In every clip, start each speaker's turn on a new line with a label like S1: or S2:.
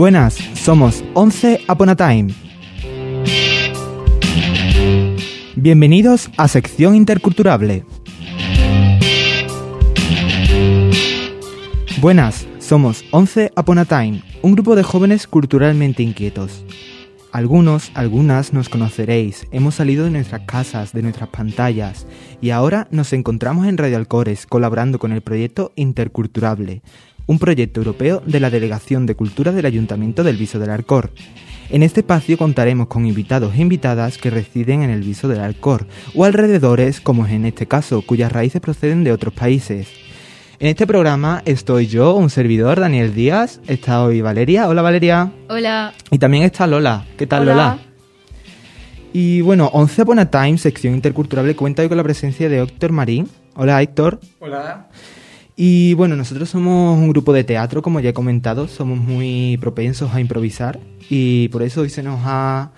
S1: Buenas, somos 11 Upon a Time. Bienvenidos a Sección Interculturable. Buenas, somos 11 Upon a Time, un grupo de jóvenes culturalmente inquietos. Algunos, algunas nos conoceréis, hemos salido de nuestras casas, de nuestras pantallas, y ahora nos encontramos en Radio Alcores colaborando con el proyecto Interculturable, un proyecto europeo de la Delegación de Cultura del Ayuntamiento del Viso del Alcor. En este espacio contaremos con invitados e invitadas que residen en el Viso del Alcor, o alrededores, como es en este caso, cuyas raíces proceden de otros países. En este programa estoy yo, un servidor, Daniel Díaz, está hoy Valeria. Hola Valeria.
S2: Hola.
S1: Y también está Lola. ¿Qué tal
S2: Hola.
S1: Lola? Y bueno, Once Upon a Time, sección interculturable, cuenta hoy con la presencia de Héctor Marín. Hola Héctor.
S3: Hola.
S1: Y bueno, nosotros somos un grupo de teatro, como ya he comentado, somos muy propensos a improvisar y por eso hoy se nos ha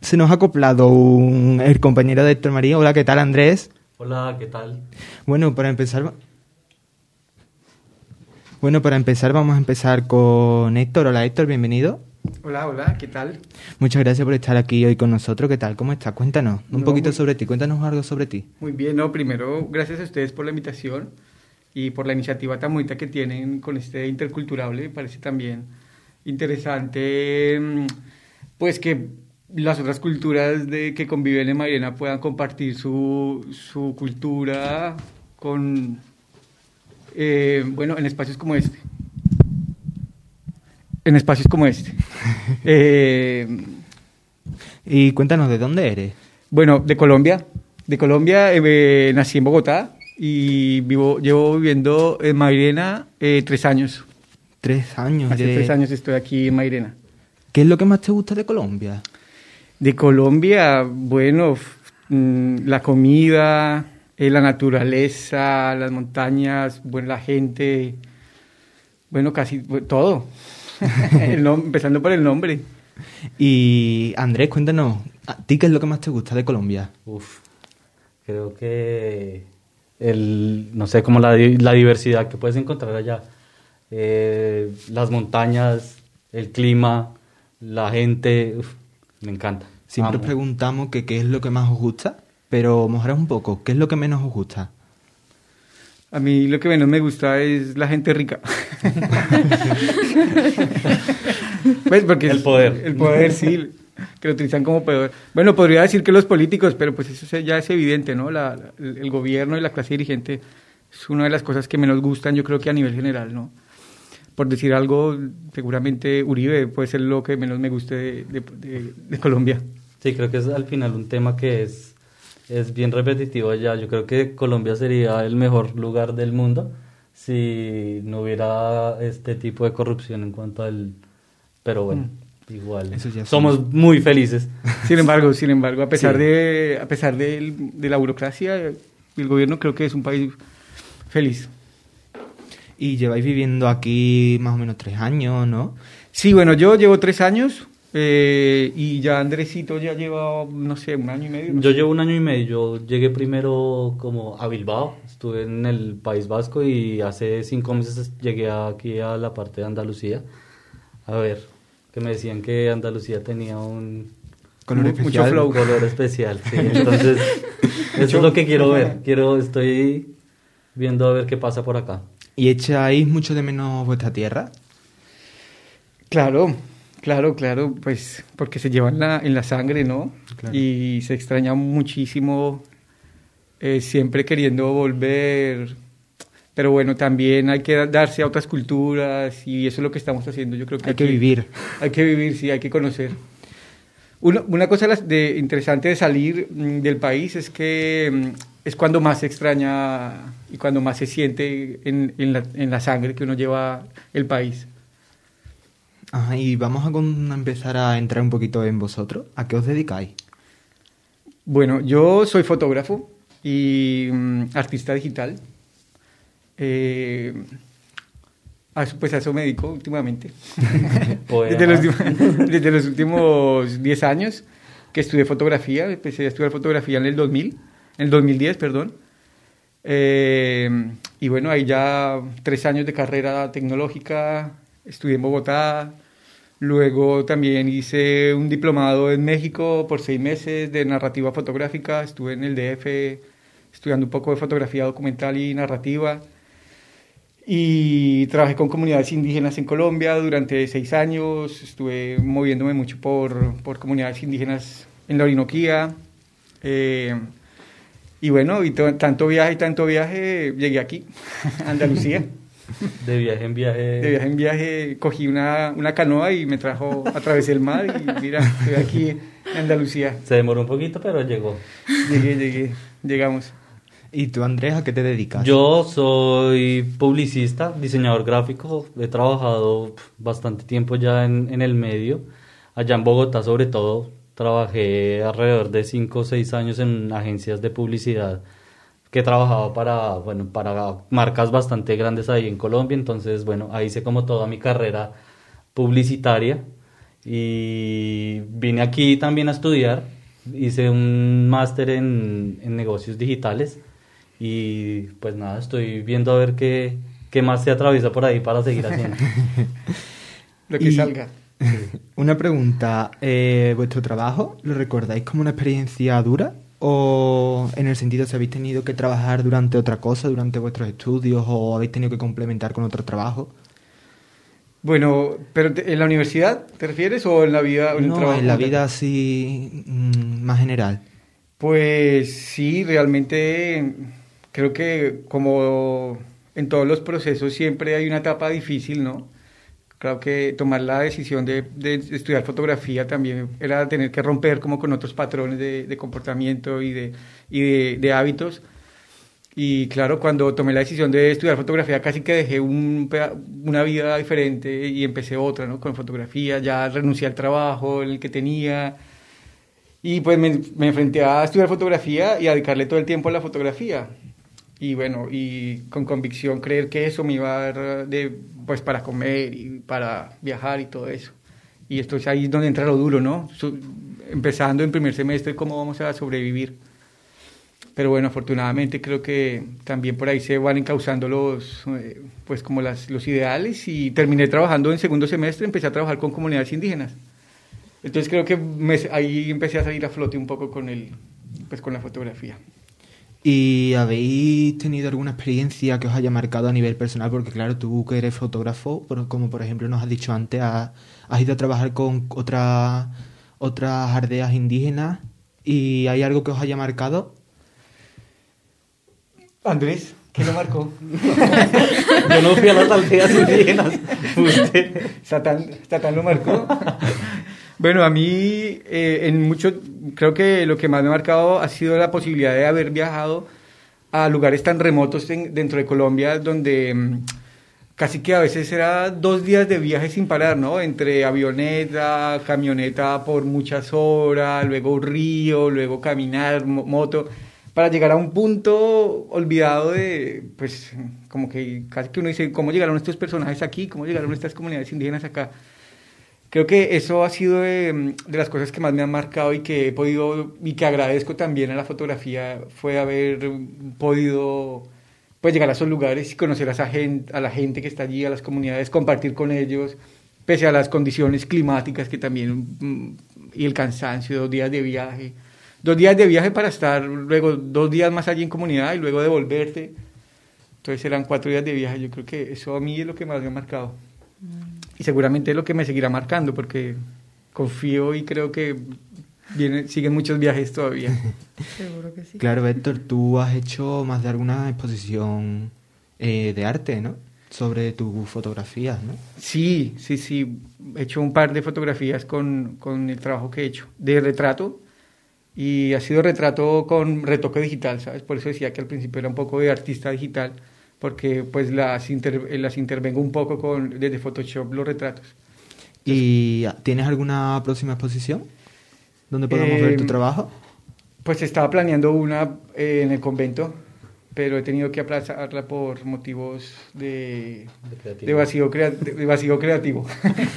S1: se nos ha acoplado un- el compañero de Héctor Marín. Hola, ¿qué tal Andrés?
S4: Hola, ¿qué tal?
S1: Bueno, para empezar Bueno, para empezar vamos a empezar con Héctor. Hola Héctor, bienvenido.
S3: Hola, hola, ¿qué tal?
S1: Muchas gracias por estar aquí hoy con nosotros. ¿Qué tal? ¿Cómo estás? Cuéntanos un
S3: No,
S1: poquito
S3: muy-
S1: sobre ti. Cuéntanos algo sobre ti.
S3: Muy bien, no, primero, gracias a ustedes por la invitación y por la iniciativa tan bonita que tienen con este interculturable. Me parece también interesante, mm, pues que las otras culturas de que conviven en Mairena puedan compartir su, su cultura con, eh, bueno, en espacios como este. En espacios como este. Eh,
S1: Y cuéntanos de dónde eres.
S3: Bueno, de Colombia. De Colombia, eh, nací en Bogotá y vivo, llevo viviendo en Mairena eh, tres años.
S1: Tres años.
S3: Hace
S1: de-
S3: tres años estoy aquí en Mairena.
S1: ¿Qué es lo que más te gusta de Colombia?
S3: De Colombia, bueno, mm, la comida, eh, la naturaleza, las montañas, bueno, la gente, bueno, casi todo. El empezando por el nombre.
S1: Y Andrés, cuéntanos, ¿a ti qué es lo que más te gusta de Colombia?
S4: Uf, creo que el, no sé, como la, di- la diversidad que puedes encontrar allá. Eh, las montañas, el clima, la gente, uf, me encanta.
S1: Siempre
S4: Amo.
S1: preguntamos que qué es lo que más os gusta, pero mojaros un poco, ¿qué es lo que menos os gusta?
S3: A mí lo que menos me gusta es la gente rica. pues porque
S4: El poder.
S3: El poder, sí, que lo utilizan como poder. Bueno, podría decir que los políticos, pero pues eso ya es evidente, ¿no? La- la- el gobierno y la clase dirigente es una de las cosas que menos gustan, yo creo que a nivel general, ¿no? Por decir algo, seguramente Uribe puede ser lo que menos me guste de, de- de- de Colombia.
S4: Sí, creo que es al final un tema que es, es bien repetitivo allá. Yo creo que Colombia sería el mejor lugar del mundo si no hubiera este tipo de corrupción en cuanto al... Pero bueno, igual.
S1: Eso ya
S4: somos muy felices.
S3: Sin embargo, sin embargo, a pesar
S4: Sí.
S3: de a pesar del- de la burocracia, el gobierno creo que es un país feliz.
S1: Y lleváis viviendo aquí más o menos tres años, ¿no?
S3: Sí, bueno, yo llevo tres años eh, y ya Andresito ya lleva, no sé, un año y medio. no
S4: Yo
S3: sé.
S4: llevo un año y medio. Yo llegué primero como a Bilbao. Estuve en el País Vasco y hace cinco meses llegué aquí a la parte de Andalucía. A ver, que me decían que Andalucía tenía un
S1: Color
S3: Mu-
S1: especial.
S3: mucho flow.
S4: Color especial, sí. Entonces, eso es lo que quiero ver. Quiero, estoy viendo a ver qué pasa por acá.
S1: ¿Y echáis mucho de menos vuestra tierra?
S3: Claro, claro, claro, pues porque se llevan la, en la sangre, ¿no?
S1: Claro.
S3: Y se extraña muchísimo, eh, siempre queriendo volver. Pero bueno, también hay que darse a otras culturas y eso es lo que estamos haciendo. Yo creo que
S1: Hay que vivir.
S3: Hay que vivir, sí, hay que conocer. Una, una cosa de, interesante de salir mm, del país es que mm, es cuando más se extraña y cuando más se siente en, en la, en la sangre que uno lleva el país.
S1: Ajá, y vamos a, con- a empezar a entrar un poquito en vosotros. ¿A qué os dedicáis?
S3: Bueno, yo soy fotógrafo y mm, artista digital. Eh, a pues a eso me dedico últimamente. Desde, los, desde los últimos 10 años que estudié fotografía, empecé a estudiar fotografía en el 2000, en el 2010, perdón. Eh, y bueno, ahí ya tres años de carrera tecnológica, estudié en Bogotá, Luego también hice un diplomado en México por seis meses de narrativa fotográfica. Estuve en el DF estudiando un poco de fotografía documental y narrativa. Y trabajé con comunidades indígenas en Colombia durante seis años. Estuve moviéndome mucho por, por comunidades indígenas en la Orinoquía. Eh, y bueno, y tanto viaje y tanto viaje, llegué aquí, a Andalucía.
S4: De viaje en viaje.
S3: De viaje en viaje, cogí una, una canoa y me trajo, atravesé el mar y mira, estoy aquí en Andalucía.
S4: Se demoró un poquito, pero llegó.
S3: Llegué, llegué, llegamos.
S1: ¿Y tú, Andrés, a qué te dedicas?
S4: Yo soy publicista, diseñador gráfico. He trabajado bastante tiempo ya en, el medio. Allá en Bogotá, sobre todo, trabajé alrededor de 5 o 6 años en agencias de publicidad que he trabajado para, bueno, para marcas bastante grandes ahí en Colombia. Entonces, bueno, ahí hice como toda mi carrera publicitaria y vine aquí también a estudiar. Hice un máster en, en negocios digitales y pues nada, estoy viendo a ver qué, qué más se atraviesa por ahí para seguir haciendo.
S3: Lo que salga.
S1: Una pregunta, eh, ¿vuestro trabajo lo recordáis como una experiencia dura? ¿O en el sentido si habéis tenido que trabajar durante otra cosa, durante vuestros estudios, o habéis tenido que complementar con otro trabajo?
S3: Bueno, pero ¿en la universidad te refieres o en la vida? En
S1: no, en la vida así mm, más general.
S3: Pues sí, realmente creo que como en todos los procesos siempre hay una etapa difícil, ¿no? Creo que tomar la decisión de, estudiar fotografía también era tener que romper como con otros patrones de, comportamiento y, de, y de, hábitos. Y claro, cuando tomé la decisión de estudiar fotografía, casi que dejé un, una vida diferente y empecé otra, ¿no? Con fotografía, ya renuncié al trabajo, el que tenía. Y pues me, me enfrenté a estudiar fotografía y a dedicarle todo el tiempo a la fotografía y bueno, y con convicción creer que eso me iba a dar de, pues para comer y para viajar y todo eso. Y esto es ahí donde entra lo duro, ¿no? empezando en primer semestre, cómo vamos a sobrevivir. Pero bueno, afortunadamente creo que también por ahí se van encauzando los, eh, pues como las, los ideales y terminé trabajando en segundo semestre, empecé a trabajar con comunidades indígenas. Entonces creo que ahí empecé a salir a flote un poco con, el, pues con la fotografía.
S1: ¿Y habéis tenido alguna experiencia que os haya marcado a nivel personal? Porque claro, tú que eres fotógrafo, como por ejemplo nos has dicho antes, has, ido a trabajar con otras otras aldeas indígenas y hay algo que os haya marcado.
S3: Andrés, ¿qué lo marcó?
S4: Yo no fui a las aldeas indígenas.
S3: Satán, Satán lo marcó. Bueno, a mí eh, en mucho, creo que lo que más me ha marcado ha sido la posibilidad de haber viajado a lugares tan remotos dentro de Colombia donde mm, casi que a veces era dos días de viaje sin parar, ¿no? Entre avioneta, camioneta por muchas horas, luego río, luego caminar, moto, para llegar a un punto olvidado de, pues, como que casi que uno dice, ¿cómo llegaron estos personajes aquí? ¿Cómo llegaron estas comunidades indígenas acá? Creo que eso ha sido de, las cosas que más me han marcado y que he podido y que agradezco también a la fotografía fue haber podido pues llegar a esos lugares y conocer a, esa gente, a la gente que está allí, a las comunidades, compartir con ellos, pese a las condiciones climáticas que también mm, y el cansancio, dos días de viaje, dos días de viaje para estar luego dos días más allí en comunidad y luego devolverte. Entonces eran cuatro días de viaje. Yo creo que eso a mí es lo que más me ha marcado. Mm y seguramente es lo que me seguirá marcando porque confío y creo que viene, siguen muchos viajes todavía.
S1: Seguro que sí. Claro, Héctor, tú has hecho más de alguna exposición eh, de arte, ¿no? Sobre tus fotografías, ¿no?
S3: Sí, sí, sí. He hecho un par de fotografías con, con el trabajo que he hecho, de retrato. Y ha sido retrato con retoque digital, ¿sabes? Por eso decía que al principio era un poco de artista digital porque pues las, las intervengo un poco con, desde Photoshop los retratos.
S1: ¿Y tienes alguna próxima exposición donde podamos ver tu em, trabajo?
S3: Pues estaba planeando una eh, en el convento, pero he tenido que aplazarla por motivos de, de, vacío, de, vacío creativo.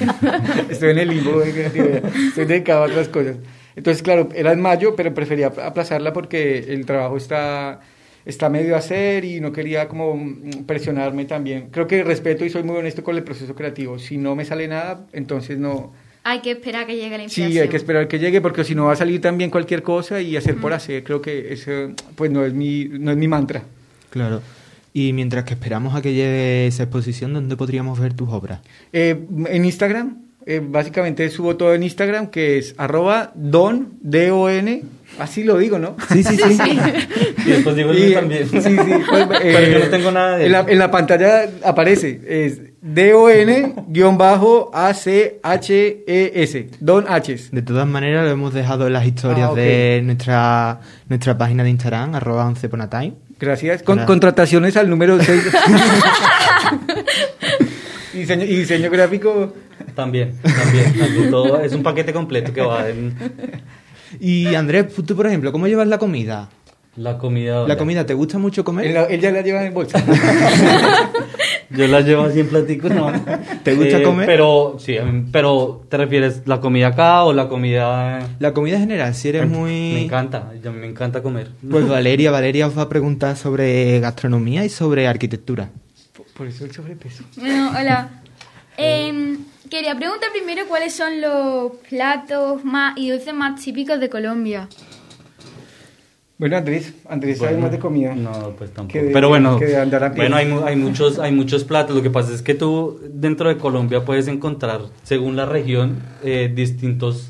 S3: Estoy en el limbo de creatividad, estoy dedicado a otras cosas. Entonces, claro, era en mayo, pero prefería aplazarla porque el trabajo está está medio a hacer y no quería como presionarme también. Creo que respeto y soy muy honesto con el proceso creativo. Si no me sale nada, entonces no...
S2: Hay que esperar a que llegue la inspiración.
S3: Sí, hay que esperar que llegue porque si no va a salir también cualquier cosa y hacer por hacer. Creo que eso pues no es mi, no es mi mantra.
S1: Claro. Y mientras que esperamos a que llegue esa exposición, ¿dónde podríamos ver tus obras?
S3: Eh, en Instagram, eh, básicamente subo todo en Instagram, que es arroba don, D-O-N, así lo digo, ¿no?
S1: Sí, sí, sí.
S4: Y después digo el
S3: Y-
S4: mío también.
S3: Sí, sí. pues,
S4: Pero
S3: eh,
S4: yo no tengo nada de
S3: en la,
S4: eso.
S3: en la pantalla aparece, es D-O-N-A-C-H-E-S, Don H's.
S1: De todas maneras, lo hemos dejado en las historias
S3: Ah,
S1: de nuestra, nuestra página de Instagram, arroba 11 ponatime.
S3: Gracias. Con, contrataciones al número 6. y, diseño, y diseño gráfico.
S4: También, también, también. Todo es un paquete completo que va en
S1: Y Andrés, tú, por ejemplo, ¿cómo llevas la comida?
S4: la comida.
S1: ¿La comida te gusta mucho comer?
S3: él ya la lleva en bolsa.
S4: Yo la llevo así en platicos, ¿no? Eh,
S1: ¿Te gusta comer?
S4: Pero, sí, pero ¿te refieres la comida acá o la comida...?
S1: La comida en general, si eres muy...
S4: Me encanta, me encanta comer.
S1: Pues Valeria, Valeria os va a preguntar sobre gastronomía y sobre arquitectura.
S3: Por- eso el sobrepeso.
S2: Bueno, hola. Em, quería preguntar primero cuáles son los platos más y dulces más típicos de Colombia.
S3: Bueno, Andrés, Andrés sabe
S4: Bueno,
S3: más de comida.
S4: No, pues tampoco.
S3: De-
S4: Pero bueno, bueno hay, hay, muchos, hay muchos platos. Lo que pasa es que tú dentro de Colombia puedes encontrar, según la región, eh, distintos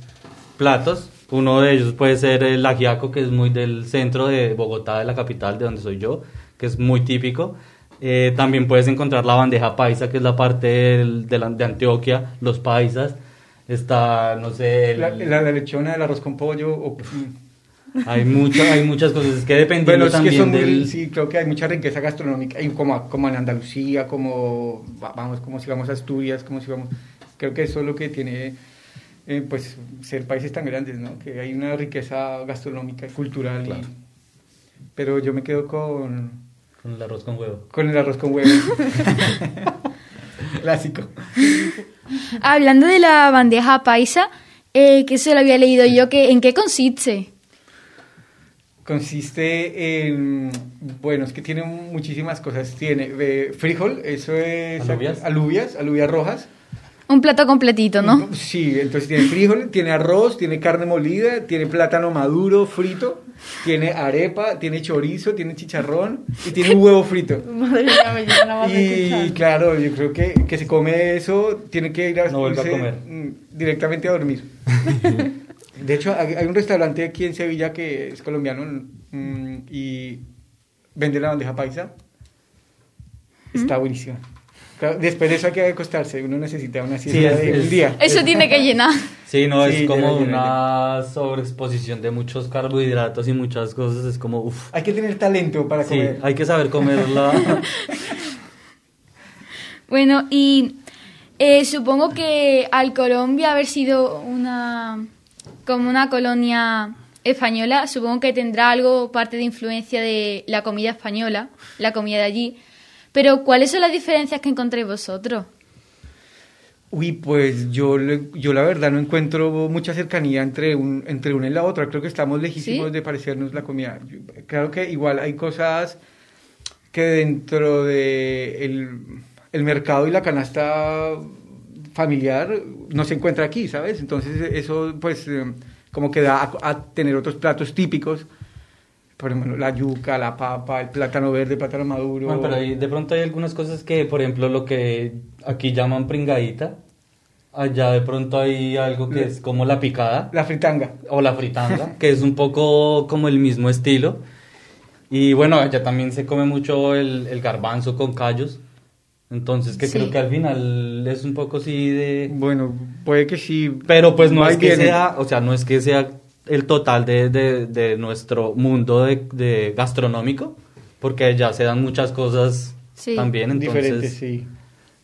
S4: platos. Uno de ellos puede ser el ajiaco, que es muy del centro de Bogotá, de la capital, de donde soy yo, que es muy típico. Eh, también puedes encontrar la bandeja paisa, que es la parte del- de, la- de Antioquia, los paisas. Está, no sé, el-
S3: La, la, la lechona, el arroz con pollo. o-
S4: hay, mucho, hay muchas cosas. Es que dependiendo
S3: Bueno, es que
S4: también
S3: son muy,
S4: del...
S3: sí, creo que hay mucha riqueza gastronómica, y como, como en Andalucía, como, va- vamos, como si vamos a Asturias, como si vamos, creo que eso es lo que tiene, eh, pues, ser países tan grandes, ¿no? Que hay una riqueza gastronómica y cultural, y-
S4: Claro.
S3: pero yo me quedo con,
S4: Con el arroz con huevo.
S3: con el arroz con huevo. Clásico.
S2: Hablando de la bandeja paisa, eh, que eso lo había leído yo, que ¿en qué consiste?
S3: Consiste en, bueno, es que tiene muchísimas cosas. Tiene eh, frijol, eso es
S4: Alubias.
S3: alubias, alubias rojas.
S2: Un plato completito, ¿no?
S3: Sí, entonces tiene frijol, tiene arroz, tiene carne molida, tiene plátano maduro frito, tiene arepa, tiene chorizo, tiene chicharrón y tiene un huevo frito.
S5: Madre mía, me llena nada más
S3: Y claro, yo creo que que se come eso, tiene que ir a,
S4: No vuelve a
S3: irse,
S4: comer.
S3: mm, directamente a dormir. De hecho, hay hay un restaurante aquí en Sevilla que es colombiano mm, y vende la bandeja paisa. Está buenísima. Después de eso hay que acostarse, uno necesita una siesta
S4: es-
S3: de
S4: es-
S3: un día.
S2: Eso tiene que llenar.
S4: Sí, no,
S3: Sí,
S4: es como una sobreexposición de muchos carbohidratos y muchas cosas. Es como, uff.
S3: Hay que tener talento para
S4: Sí,
S3: comer.
S4: hay que saber comerla.
S2: Bueno, y eh, supongo que al Colombia haber sido una como una colonia española, supongo que tendrá algo parte de influencia de la comida española, la comida de allí. Pero ¿cuáles son las diferencias que encontréis vosotros?
S3: Uy, pues yo, yo la verdad no encuentro mucha cercanía entre, un, entre una y la otra. Creo que estamos lejísimos
S2: ¿Sí?
S3: de parecernos la comida. Claro que igual hay cosas que dentro de el, el mercado y la canasta familiar no se encuentra aquí, ¿sabes? Entonces eso pues eh, como que da a, a tener otros platos típicos. Por ejemplo, la yuca, la papa, el plátano verde, el plátano maduro.
S4: Bueno, pero ahí de pronto hay algunas cosas que, por ejemplo, lo que aquí llaman pringadita, allá de pronto hay algo que es como la picada
S3: La fritanga.
S4: o la fritanga, que es un poco como el mismo estilo. Y bueno, allá también se come mucho el, el garbanzo con callos. Entonces, que
S2: Sí.
S4: creo que al final es un poco así de...
S3: Bueno, puede que sí.
S4: Pero pues no es que
S3: viene.
S4: sea, o sea, no es que sea el total de, de, de nuestro mundo de, de gastronómico, porque ya se dan muchas cosas
S2: Sí.
S4: también, entonces...
S3: Diferentes, sí.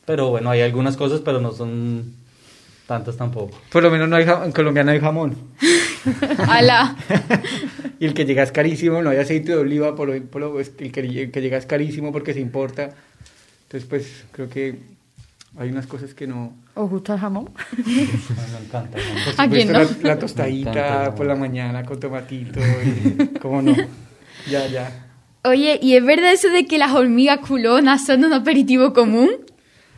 S4: Pero bueno, hay algunas cosas, pero no son tantas tampoco.
S3: Por lo menos no hay en Colombia no hay jamón.
S2: ¡Hala!
S3: y el que llega es carísimo, no hay aceite de oliva, por, por lo- el, que, el que llega es carísimo porque se importa. Entonces, pues creo que hay unas cosas que no.
S5: ¿Os gusta el jamón?
S4: Me encanta.
S3: Por
S2: ¿A quién
S3: supuesto,
S2: no?
S3: la, la tostadita por la mañana con tomatito. y- ¿Cómo no? Ya, ya.
S2: Oye, ¿y es verdad eso de que las hormigas culonas son un aperitivo común?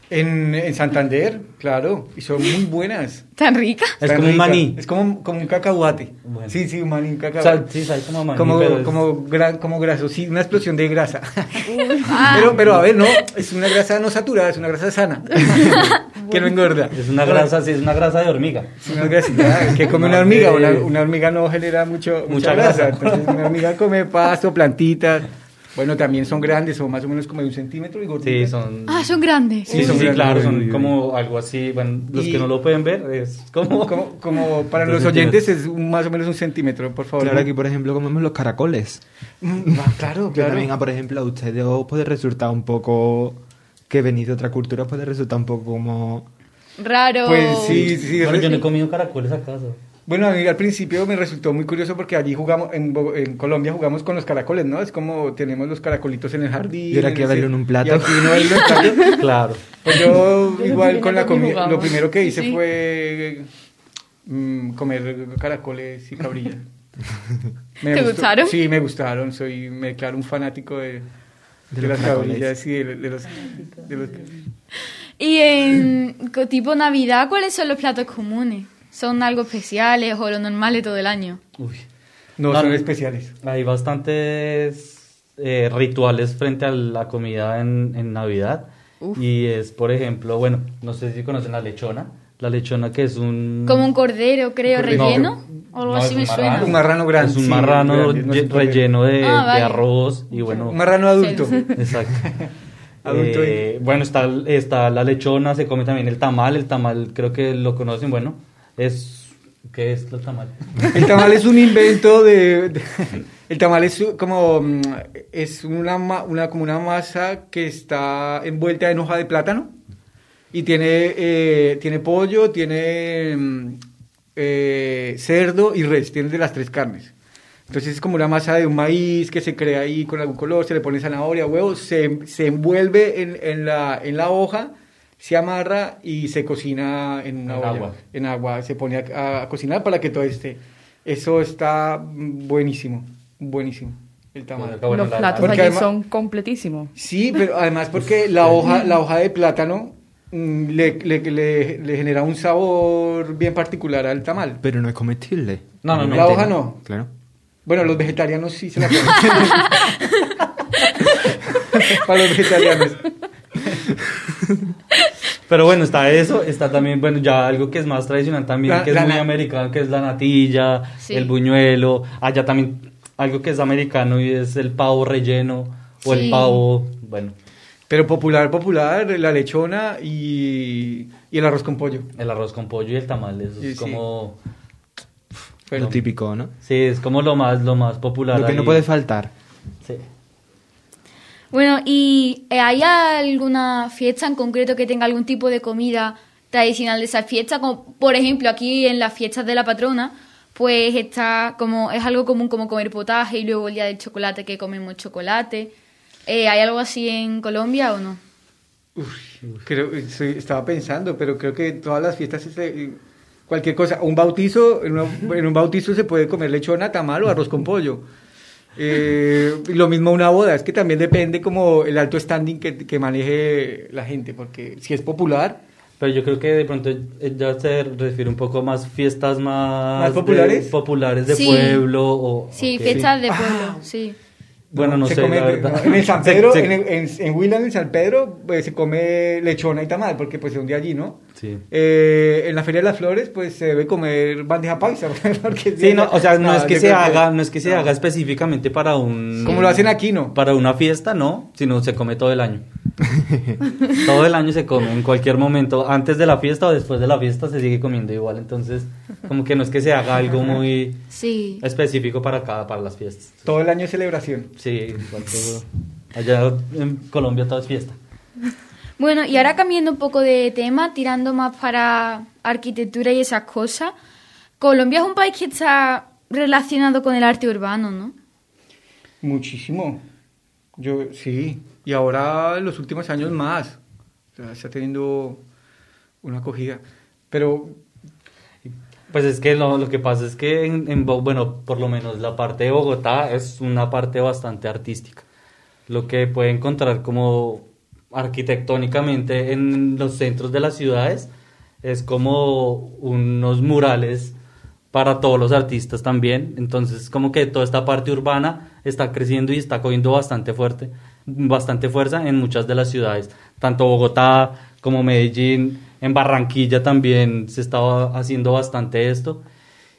S3: En, en Santander, claro, y son muy buenas.
S2: ¿Tan ricas?
S4: Es como un maní.
S3: Es como, como un cacahuate.
S4: Bueno.
S3: Sí, sí, un maní, un cacahuate.
S4: sí, sabe como maní,
S3: como,
S4: pero es-
S3: como, gra- como graso, sí, una explosión de grasa. pero, pero a ver, no, es una grasa no saturada, es una grasa sana. que no engorda.
S4: Es una grasa, sí, es una grasa de hormiga.
S3: Es una grasita que come una hormiga. Una, una hormiga no genera mucho, mucha,
S4: Mucha
S3: grasa.
S4: grasa.
S3: Entonces, una hormiga come pasto, plantitas. Bueno, también son grandes, son más o menos como de un centímetro y gorditas.
S4: Sí, son...
S2: Ah, son grandes.
S3: Sí,
S4: Sí,
S3: son
S4: sí,
S3: grandes.
S4: claro, son como algo así, bueno, los
S3: Y-
S4: que no lo pueden ver, es como...
S3: Como, como para los oyentes es un- más o menos un centímetro, por favor.
S1: Claro, aquí por ejemplo comemos los caracoles.
S3: Mm, ah, claro,
S1: Que
S3: claro.
S1: también, ah, por ejemplo, a ustedes os puede resultar un poco... Que venís de otra cultura, puede resultar un poco como...
S2: Raro.
S3: Pues sí, sí.
S4: Bueno, yo no he comido caracoles acaso.
S3: Bueno, a mí al principio me resultó muy curioso porque allí jugamos, en, Bo- en Colombia jugamos con los caracoles, ¿no? Es como tenemos los caracolitos en el jardín.
S1: Y ahora aquí
S3: en
S1: un plato.
S3: Y aquí no verlo en plato.
S4: Claro.
S3: Pues yo
S5: Yo
S3: igual con la comida, lo primero que hice
S5: Sí.
S3: fue mm, comer caracoles y cabrillas. Me
S2: ¿Te
S3: gustó-
S2: gustaron?
S3: Sí, me gustaron. Soy, me declaro un fanático de, de,
S1: los
S3: las
S1: caracoles.
S3: cabrillas y de, de los, de los-
S2: Y en tipo Navidad, ¿cuáles son los platos comunes? ¿Son algo especiales o lo normal de todo el año?
S4: Uy.
S3: No,
S4: No,
S3: son
S4: no.
S3: especiales.
S4: Hay bastantes eh, rituales frente a la comida en, en Navidad. Y es, por ejemplo, bueno, no sé si conocen la lechona. La lechona que es un...
S2: Como un cordero, creo,
S3: Cordero.
S2: relleno. O algo
S4: No,
S2: así me
S4: un
S2: suena.
S4: marrano.
S3: Un marrano grande.
S4: Es un
S3: sí,
S4: marrano
S3: grande, no
S4: relleno de,
S2: Ah,
S4: de
S2: vale.
S4: arroz y bueno...
S3: Un marrano adulto.
S4: Exacto.
S3: Adulto
S4: Eh, bueno, está, está la lechona, se come también el tamal. El tamal creo que lo conocen, bueno, es... ¿Qué es el tamal?
S3: El tamal es un invento de, de- el tamal es como mm, es una, una como una masa que está envuelta en hoja de plátano y tiene eh, tiene pollo, tiene mm, eh, cerdo y res, tiene de las tres carnes. Entonces es como una masa de un maíz que se crea ahí con algún color, se le pone zanahoria, huevos, se, se envuelve en, en la, en la hoja, se amarra y se cocina en una
S4: En
S3: olla,
S4: agua.
S3: en agua, se pone a, a cocinar para que todo esté. Eso está buenísimo, buenísimo, el tamal.
S4: Bueno,
S5: Los
S4: la-
S5: platos
S3: Porque
S5: allí
S3: además-
S5: son completísimos.
S3: Sí, pero además porque la hoja, la hoja de plátano mm, le, le, le- le genera un sabor bien particular al tamal.
S1: Pero no es comestible.
S4: No, no, no.
S3: La hoja no.
S1: Claro.
S3: Bueno, los vegetarianos sí se la comen. Para los vegetarianos.
S4: Pero bueno, está eso, está también, bueno, ya algo que es más tradicional también,
S3: La-
S4: que es
S3: la
S4: muy americano, que es la natilla,
S2: Sí.
S4: el buñuelo, allá también algo que es americano y es el pavo relleno o
S2: Sí.
S4: el pavo, bueno,
S3: Pero popular, popular, la lechona y, y el arroz con pollo.
S4: el arroz con pollo y el tamal, eso
S3: Sí,
S4: es
S3: sí.
S4: como,
S3: Bueno,
S1: Lo típico, ¿no?
S4: sí, es como lo más, lo más popular.
S1: Lo que no puede faltar.
S4: Sí.
S2: Bueno, ¿y eh, hay alguna fiesta en concreto que tenga algún tipo de comida tradicional de esa fiesta? Como, por ejemplo, aquí en las fiestas de la patrona, pues está como, es algo común como comer potaje y luego el día del chocolate que comemos chocolate. Eh, ¿Hay algo así en Colombia o no?
S3: creo, sí, estaba pensando, pero creo que todas las fiestas, es, eh, cualquier cosa, un bautizo, en, en un bautizo se puede comer lechona, tamal o arroz con pollo. Eh, lo mismo una boda, es que también depende como el alto standing que, que maneje la gente, porque si es popular,
S4: Pero yo creo que de pronto ya se refiere un poco más fiestas más...
S3: ¿Más
S4: de-
S3: populares?
S4: populares de
S2: Sí.
S4: pueblo o...
S2: Sí,
S4: ok.
S2: fiestas de pueblo, sí.
S4: Bueno, no
S3: se
S4: sé,
S3: come-
S4: la verdad.
S3: En el San
S4: Se-
S3: Pedro,
S4: se-
S3: en, el- en, en en el San Pedro, pues, se come lechona y tamal, porque pues son de allí, ¿no?
S4: Sí.
S3: Eh, en la Feria de las Flores, pues se debe comer bandeja paisa. porque
S4: Sí, no, o sea, no es que se haga, no es que se
S3: no.
S4: haga específicamente para un
S3: Como lo hacen aquí, ¿no?
S4: para una fiesta, no, sino se come todo el año. todo el año se come en cualquier momento, antes de la fiesta o después de la fiesta se sigue comiendo igual, entonces como que no es que se haga algo muy
S2: Sí.
S4: específico para cada para las fiestas.
S3: Todo el año es celebración.
S4: Sí, igual todo- allá en Colombia todo es fiesta.
S2: Bueno, y ahora cambiando un poco de tema, tirando más para arquitectura y esas cosas, Colombia es un país que está relacionado con el arte urbano, ¿no?
S3: Muchísimo. Yo, sí. Y ahora en los últimos años más. O sea, está teniendo una acogida. Pero
S4: Pues es que lo, lo que pasa es que en, en bueno, por lo menos la parte de Bogotá es una parte bastante artística. lo que puede encontrar como arquitectónicamente en los centros de las ciudades es como unos murales para todos los artistas también. Entonces, como que toda esta parte urbana está creciendo y está cogiendo bastante fuerte, bastante fuerza en muchas de las ciudades, tanto Bogotá como Medellín, en Barranquilla también se estaba haciendo bastante esto.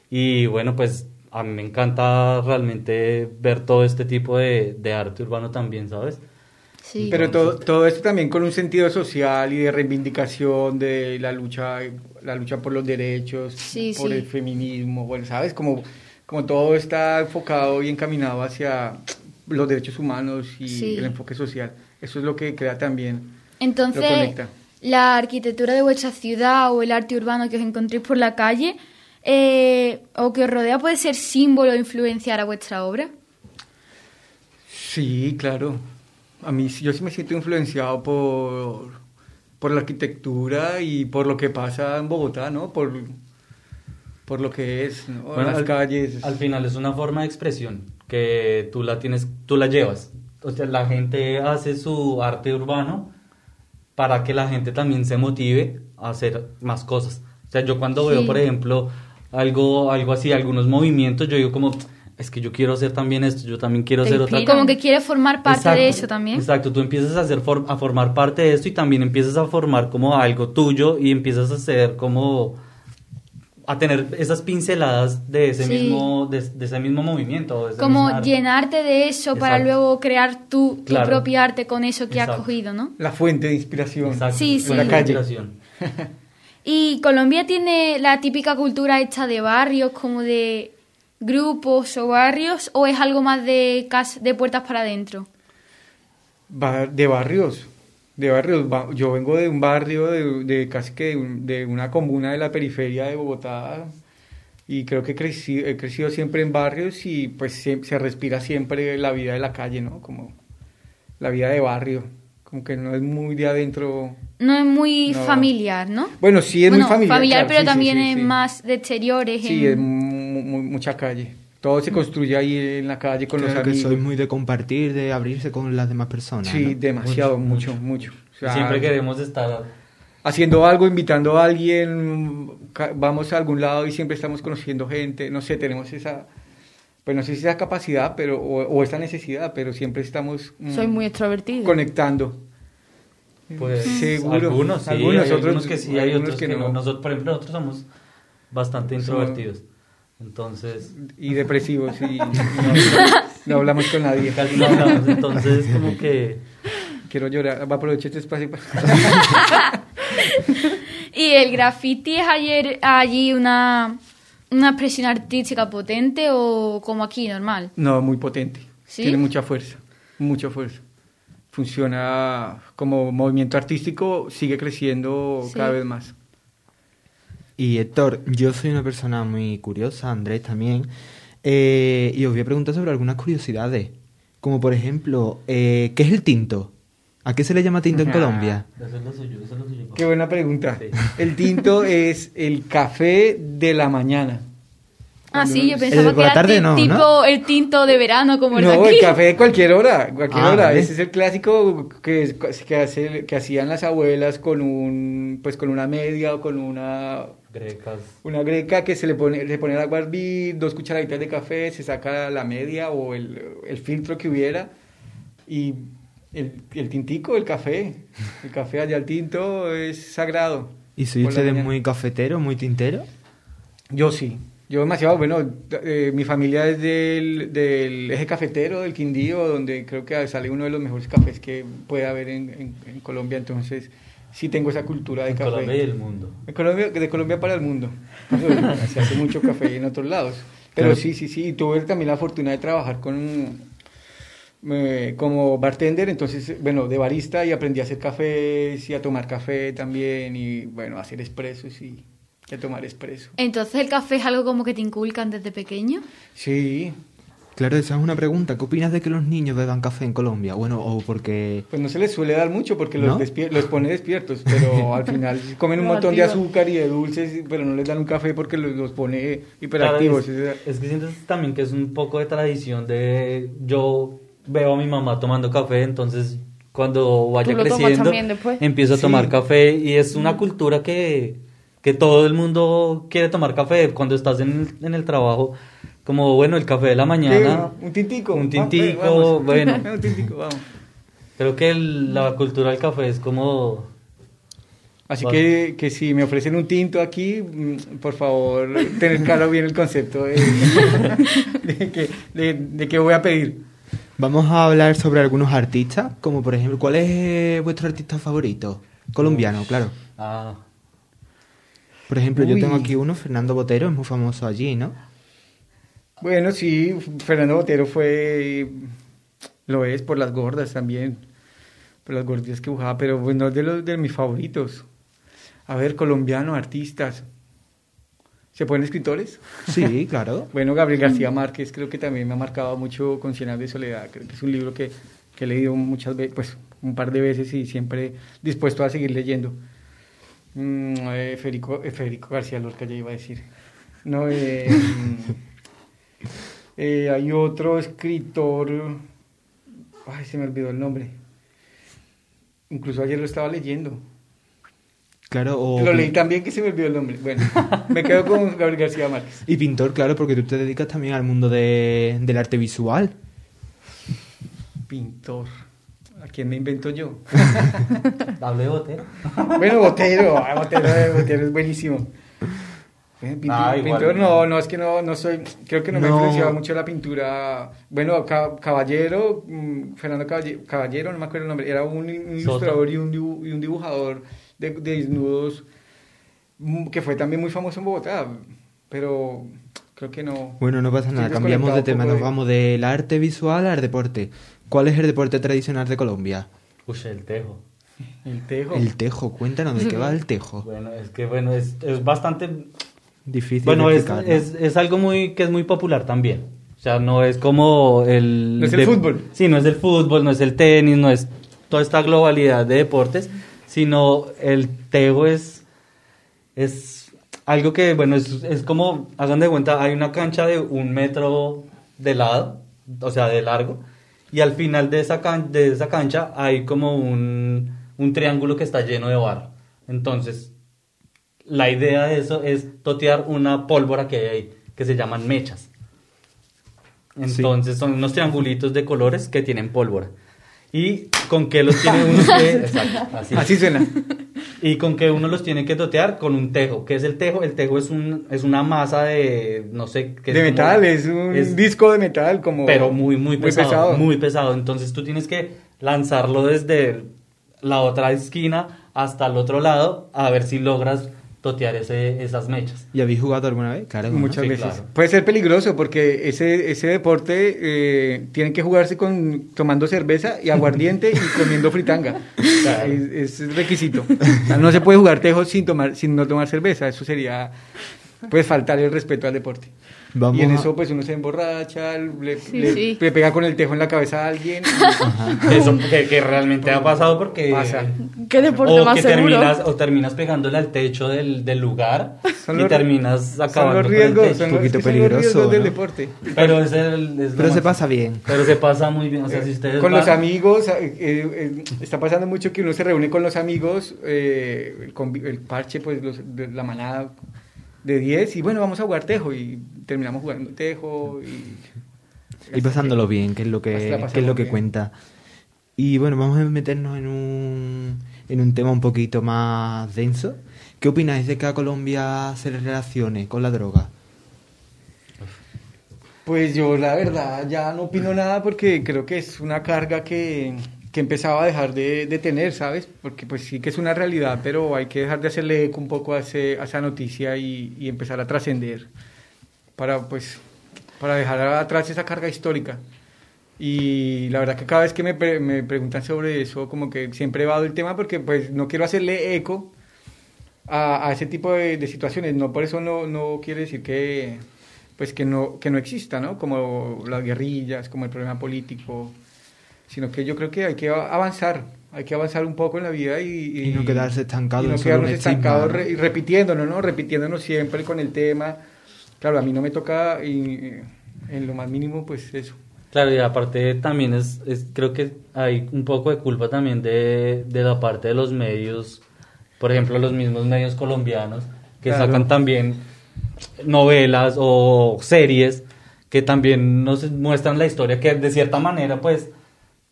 S4: Y bueno, pues a mí me encanta realmente ver todo este tipo de, de arte urbano también, ¿sabes?
S2: Sí.
S3: Pero todo, todo esto también con un sentido social y de reivindicación de la lucha, la lucha por los derechos,
S2: Sí,
S3: por
S2: sí.
S3: el feminismo, bueno, ¿sabes? Como, como todo está enfocado y encaminado hacia los derechos humanos y
S2: Sí.
S3: el enfoque social. Eso es lo que crea también. lo
S2: Entonces,
S3: conecta.
S2: la arquitectura de vuestra ciudad o el arte urbano que os encontréis por la calle eh, o que os rodea puede ser símbolo o influenciar a vuestra obra.
S3: Sí, claro. A mí sí- yo sí me siento influenciado por, por la arquitectura y por lo que pasa en Bogotá, ¿no? Por, por lo que es, ¿no?
S4: Bueno,
S3: las
S4: al,
S3: calles.
S4: Al final es una forma de expresión que tú la tienes, tú la llevas. O sea, la gente hace su arte urbano para que la gente también se motive a hacer más cosas. O sea, yo cuando veo,
S2: Sí.
S4: por ejemplo, algo, algo así, algunos movimientos, yo digo como, es que yo quiero hacer también esto, yo también quiero hacer otra
S5: inspira.
S2: Como que quiere formar parte
S4: Exacto,
S2: de eso también.
S4: Exacto, tú empiezas a, hacer for- a formar parte de esto y también empiezas a formar como algo tuyo y empiezas a hacer como a tener esas pinceladas de ese
S2: Sí.
S4: mismo de, de ese mismo movimiento.
S2: Como llenarte de eso para luego crear tu, tu
S4: Claro.
S2: propio arte con eso que has cogido, ¿no?
S3: La fuente de inspiración.
S4: Exacto,
S2: Sí, sí.
S3: La calle.
S4: inspiración.
S2: Y Colombia tiene la típica cultura esta de barrios, como de grupos o barrios, o es algo más de, cas- de puertas para adentro.
S3: De barrios, de barrios. Ba- Yo vengo de un barrio, de, de casi que de, un- de una comuna de la periferia de Bogotá y creo que crecí, he crecido siempre en barrios y pues se, se respira siempre la vida de la calle, ¿no? Como la vida de barrio, como que no es muy de adentro.
S2: No es muy
S3: No.
S2: familiar, ¿no?
S3: Bueno, sí es
S2: Bueno,
S3: muy familiar. claro,
S2: pero
S3: sí,
S2: también
S3: sí,
S2: es más de exteriores.
S3: Sí,
S2: en-
S3: es mu- mu- mucha calle. Todo se construye ahí en la calle con
S1: Creo
S3: los
S1: que
S3: amigos.
S1: soy muy de compartir, de abrirse con las demás personas.
S3: Sí,
S1: ¿no?
S3: demasiado, mucho, mucho. O sea,
S4: Siempre queremos estar
S3: haciendo algo, invitando a alguien, vamos a algún lado y siempre estamos conociendo gente, no sé, tenemos esa, pues no sé si esa capacidad pero o, o esa necesidad, pero siempre estamos mm,
S5: Soy muy extrovertida.
S3: conectando.
S4: pues
S3: Seguro.
S4: algunos sí,
S3: Algunos,
S4: hay
S3: otros-
S4: algunos que sí, hay
S3: algunos
S4: otros
S3: que
S4: que, no.
S3: no.
S4: Nosotros, por ejemplo, nosotros somos bastante introvertidos. Entonces,
S3: Y depresivos y no, no hablamos con nadie.
S4: casi no hablamos, entonces como que
S3: Quiero llorar, va a aprovechar este espacio. para-
S2: Y el graffiti es ayer, allí una, una expresión artística potente o como aquí, normal.
S3: No, muy potente.
S2: ¿Sí?
S3: Tiene mucha fuerza, mucha fuerza. Funciona como movimiento artístico, sigue creciendo
S2: Sí.
S3: cada vez más.
S1: Y Héctor, yo soy una persona muy curiosa, Andrés también, eh, y os voy a preguntar sobre algunas curiosidades, como por ejemplo, eh, ¿qué es el tinto? ¿A qué se le llama tinto en
S3: Ah.
S1: Colombia?
S4: eso es lo suyo, eso es lo suyo.
S3: Qué buena pregunta.
S4: Sí.
S3: El tinto es el café de la mañana.
S2: Ah, sí, yo
S1: El
S2: pensaba
S1: por
S2: que era
S1: tarde
S2: tipo el tinto de verano como el
S3: No,
S2: aquí.
S3: el café de cualquier hora, cualquier
S1: Ah,
S3: hora. Ese es el clásico que, que, hace, que hacían las abuelas con un, pues con una media o con una,
S4: Grecas.
S3: una greca que se le pone, le pone el agua hervir, dos cucharaditas de café, se saca la media o el, el filtro que hubiera y el, el tintico, el café, el café allá al tinto es sagrado.
S1: ¿Y soy
S3: mañana.
S1: muy cafetero, muy tintero?
S3: Yo sí. Yo demasiado, bueno, eh, mi familia es del, del eje cafetero, del Quindío, donde creo que sale uno de los mejores cafés que puede haber en, en- en Colombia, entonces sí tengo esa cultura de
S4: En
S3: café.
S4: Colombia y el mundo.
S3: De Colombia, de Colombia para el mundo. Se hace mucho café en otros lados. Pero
S1: Claro.
S3: sí, sí, sí. y Tuve también la fortuna de trabajar con eh, como bartender, entonces, bueno, de barista y aprendí a hacer cafés y a tomar café también y, bueno, a hacer expresos y, a tomar expreso.
S2: Entonces el café es algo como que te inculcan desde pequeño.
S3: Sí,
S1: Claro, esa es una pregunta. ¿Qué opinas de que los niños beban café en Colombia? Bueno, o porque...
S3: pues no se les suele dar mucho porque
S1: ¿No?
S3: los, despier- los pone despiertos, pero al final comen un montón de azúcar y de dulces, pero no les dan un café porque los, los pone hiperactivos.
S4: Claro, es, es que siento también que es un poco de tradición de yo veo a mi mamá tomando café, entonces cuando vaya creciendo
S5: también después.
S4: empiezo a
S3: Sí.
S4: tomar café y es una cultura que, que todo el mundo quiere tomar café cuando estás en el, en el trabajo. Como bueno, el café de la mañana.
S3: Sí, un tintico.
S4: Un tintico,
S3: vamos.
S4: bueno.
S3: un tintico, vamos.
S4: Creo que el- la cultura del café es como
S3: Así
S4: Vale.
S3: que, que si me ofrecen un tinto aquí, mm, por favor, tener claro bien el concepto de, de que, de, de qué voy a pedir.
S1: Vamos a hablar sobre algunos artistas, como por ejemplo, ¿cuál es eh, vuestro artista favorito? Colombiano, claro.
S4: ah,
S1: Por ejemplo, yo tengo aquí uno, Fernando Botero, es muy famoso allí, ¿no?
S3: Bueno, sí, Fernando Botero fue, lo es por las gordas también, por las gorditas que dibujaba, pero bueno, es de los de mis favoritos. A ver, colombiano, artistas. ¿Se ponen escritores?
S1: Sí, claro.
S3: Bueno, Gabriel García Márquez creo que también me ha marcado mucho con Cien años de soledad. Creo que es un libro que, que he leído muchas veces, pues un par de veces y siempre dispuesto a seguir leyendo. Mm, eh, Federico, eh, Federico García Lorca ya iba a decir. No, eh, hay otro escritor, ay, se me olvidó el nombre. Incluso ayer lo estaba leyendo.
S1: Claro, o...
S3: Lo leí también que se me olvidó el nombre. Bueno, me quedo con Gabriel García Márquez.
S1: Y pintor, claro, porque tú te dedicas también al mundo de- del arte visual.
S3: Pintor. ¿A quién me invento yo?
S4: hable de Botero.
S3: Bueno, Botero, ah, Botero, eh, Botero es buenísimo. Eh, pintor,
S4: Ah, igual.
S3: pintor, no, no, es que no, no soy, creo que no, me
S1: No.
S3: influenciado mucho la pintura. Bueno, Ca- Caballero, mm, Fernando Caballero, Caballero, no me acuerdo el nombre, era un, ilustrador y un, dibu- y un dibujador de, de desnudos mm, que fue también muy famoso en Bogotá, pero creo que no.
S1: Bueno, no pasa nada, cambiamos de tema, nos vamos del arte visual al deporte. ¿Cuál es el deporte tradicional de Colombia?
S4: Uy, el tejo.
S3: El tejo.
S1: El tejo, cuéntanos de qué va el tejo.
S4: Bueno, es que bueno, es, es bastante
S1: Difícil
S4: Bueno,
S1: de
S4: es, es, es algo muy que es muy popular también. O sea, no es como el...
S3: No es el fútbol.
S4: Sí, no es el fútbol, no es el tenis, no es toda esta globalidad de deportes, sino el tejo es, es algo que, bueno, es, es como, hagan de cuenta, hay una cancha de un metro de lado, o sea, de largo, y al final de esa, can- de esa cancha hay como un, un triángulo que está lleno de barro. Entonces, la idea de eso es totear una pólvora que hay ahí, que se llaman mechas. Entonces son unos triangulitos de colores que tienen pólvora. ¿Y con qué los tiene uno que...? Exacto, así.
S3: Así suena.
S4: ¿Y con qué uno los tiene que totear? Con un tejo. ¿Qué es el tejo? El tejo es, un, es una masa de, no sé... qué
S3: De
S4: como-
S3: metal, es un
S4: es-
S3: disco de metal como...
S4: pero muy, muy pesado, Muy pesado. Entonces tú tienes que lanzarlo desde la otra esquina hasta el otro lado a ver si logras totear ese, esas mechas.
S1: ¿Y habéis jugado alguna vez? Claro.
S3: Muchas
S4: Sí,
S3: veces.
S4: claro.
S3: Puede ser peligroso porque ese, ese deporte eh, tiene que jugarse con tomando cerveza y aguardiente y comiendo fritanga. O sea,
S4: Claro.
S3: es, es requisito. O sea, no se puede jugar tejo sin tomar sin no tomar cerveza. Eso sería pues faltar el respeto al deporte.
S1: Vamos
S3: y en
S1: a-
S3: eso pues uno se emborracha, le,
S5: Sí,
S3: le-
S5: sí.
S3: le pega con el tejo en la cabeza a alguien.
S4: Eso que, que realmente ha pasado porque...
S3: Pasa.
S5: ¿Qué deporte
S4: o
S5: más
S4: que
S5: seguro?
S4: terminas o terminas pegándole al techo del, del lugar
S3: Son
S4: y
S3: los-
S4: terminas
S3: Son
S4: acabando
S3: los
S4: con el
S3: riesgos,
S4: techo.
S3: son,
S1: Un
S3: los-
S1: poquito
S3: es que son los
S1: peligroso,
S3: riesgos del
S1: ¿no?
S3: deporte.
S4: pero es el, es
S1: Pero se pasa bien.
S4: pero se pasa muy bien o sea si ustedes
S3: con los
S4: van-
S3: amigos, eh, eh, eh, está pasando mucho que uno se reúne con los amigos, eh, el, el parche, pues los- de la manada de 10, y bueno, vamos a jugar tejo, y terminamos jugando tejo, y...
S1: Y pasándolo bien, que es lo que, que, es lo que
S3: bien.
S1: cuenta. Y bueno, vamos a meternos en un, en un tema un poquito más denso. ¿Qué opináis de que a Colombia se le relacione con la droga?
S3: Pues yo la verdad ya no opino nada porque creo que es una carga que, que empezaba a dejar de, de tener, ¿sabes? Porque pues sí que es una realidad, pero hay que dejar de hacerle eco un poco a, ese- a esa noticia y, y empezar a trascender para pues para dejar atrás esa carga histórica. Y la verdad que cada vez que me, pre- me preguntan sobre eso, como que siempre evado el tema porque pues no quiero hacerle eco a, a ese tipo de, de situaciones. No por eso no, no quiere decir que pues que no que no exista, ¿no? Como las guerrillas, como el problema político, sino que yo creo que hay que avanzar, hay que avanzar un poco en la vida y,
S1: Y no quedarse estancados
S3: y no quedarnos estancados re- y repitiéndonos, ¿no? Repitiéndonos siempre con el tema. Claro, a mí no me toca y, en lo más mínimo, pues eso.
S4: Claro, y aparte también es, es- creo que hay un poco de culpa también de, de la parte de los medios, por ejemplo, los mismos medios colombianos que
S3: Claro.
S4: sacan también novelas o series que también nos muestran la historia que de cierta manera pues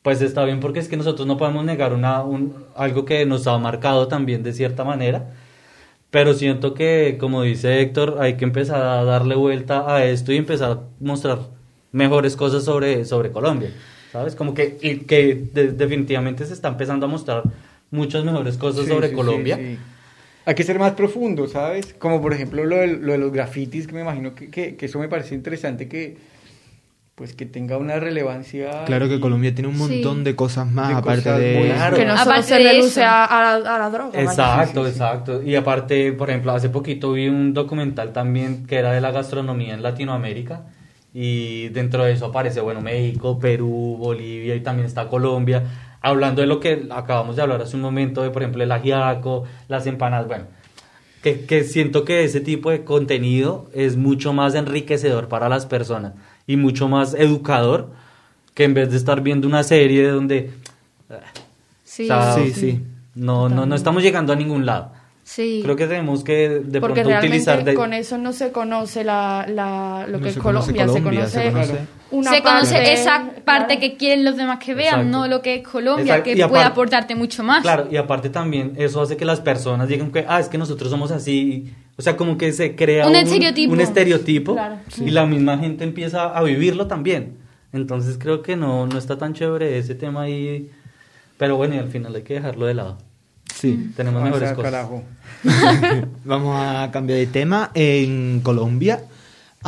S4: pues está bien porque es que nosotros no podemos negar una, un, algo que nos ha marcado también de cierta manera. Pero siento que, como dice Héctor, hay que empezar a darle vuelta a esto y empezar a mostrar mejores cosas sobre, sobre Colombia. ¿Sabes? Como que, y que de- definitivamente se está empezando a mostrar muchas mejores cosas
S3: Sí,
S4: sobre
S3: sí,
S4: Colombia.
S3: sí. Hay que ser más profundo, ¿sabes? Como por ejemplo lo de, lo de los grafitis, que me imagino que, que, que eso me parece interesante que pues que tenga una relevancia.
S1: Claro que
S3: y-
S1: Colombia tiene un
S2: Sí.
S1: montón de cosas más,
S3: De
S1: aparte
S3: cosas
S1: de...
S4: Claro.
S5: Que no solo
S2: Aparte
S5: se reduce a, a la, a la droga.
S4: Exacto,
S3: Sí, sí, sí.
S4: exacto. Y aparte, por ejemplo, hace poquito vi un documental también que era de la gastronomía en Latinoamérica y dentro de eso aparece, bueno, México, Perú, Bolivia y también está Colombia, hablando de lo que acabamos de hablar hace un momento, de por ejemplo el ajiaco, las empanadas, bueno, que, que siento que ese tipo de contenido es mucho más enriquecedor para las personas y mucho más educador que en vez de estar viendo una serie donde...
S2: Sí,
S4: o sea,
S1: Sí, sí.
S4: No, no, no estamos llegando a ningún lado.
S2: sí.
S4: Creo que tenemos que de
S5: Porque
S4: pronto
S5: realmente
S4: utilizar de...
S5: con eso no se conoce la, la, lo
S1: No
S5: que es
S1: se conoce
S5: Colombia,
S1: Colombia,
S5: se
S1: se
S5: conoce,
S1: conoce-
S5: una
S2: se conoce
S5: parte-
S2: esa parte
S5: claro.
S2: que quieren los demás que vean,
S4: Exacto.
S2: no lo que es Colombia,
S4: Exacto.
S2: que
S4: Y
S2: puede aportarte mucho más.
S4: Claro, y aparte también eso hace que las personas digan que, ah, es que nosotros somos así. O sea, como que se crea
S2: Un estereotipo.
S4: un estereotipo
S5: Claro.
S4: y la misma gente empieza a vivirlo también. Entonces creo que no, no está tan chévere ese tema ahí. Pero bueno, y al final hay que dejarlo de lado.
S1: Sí.
S4: Tenemos mejores cosas.
S1: Vamos a cambiar de tema. En Colombia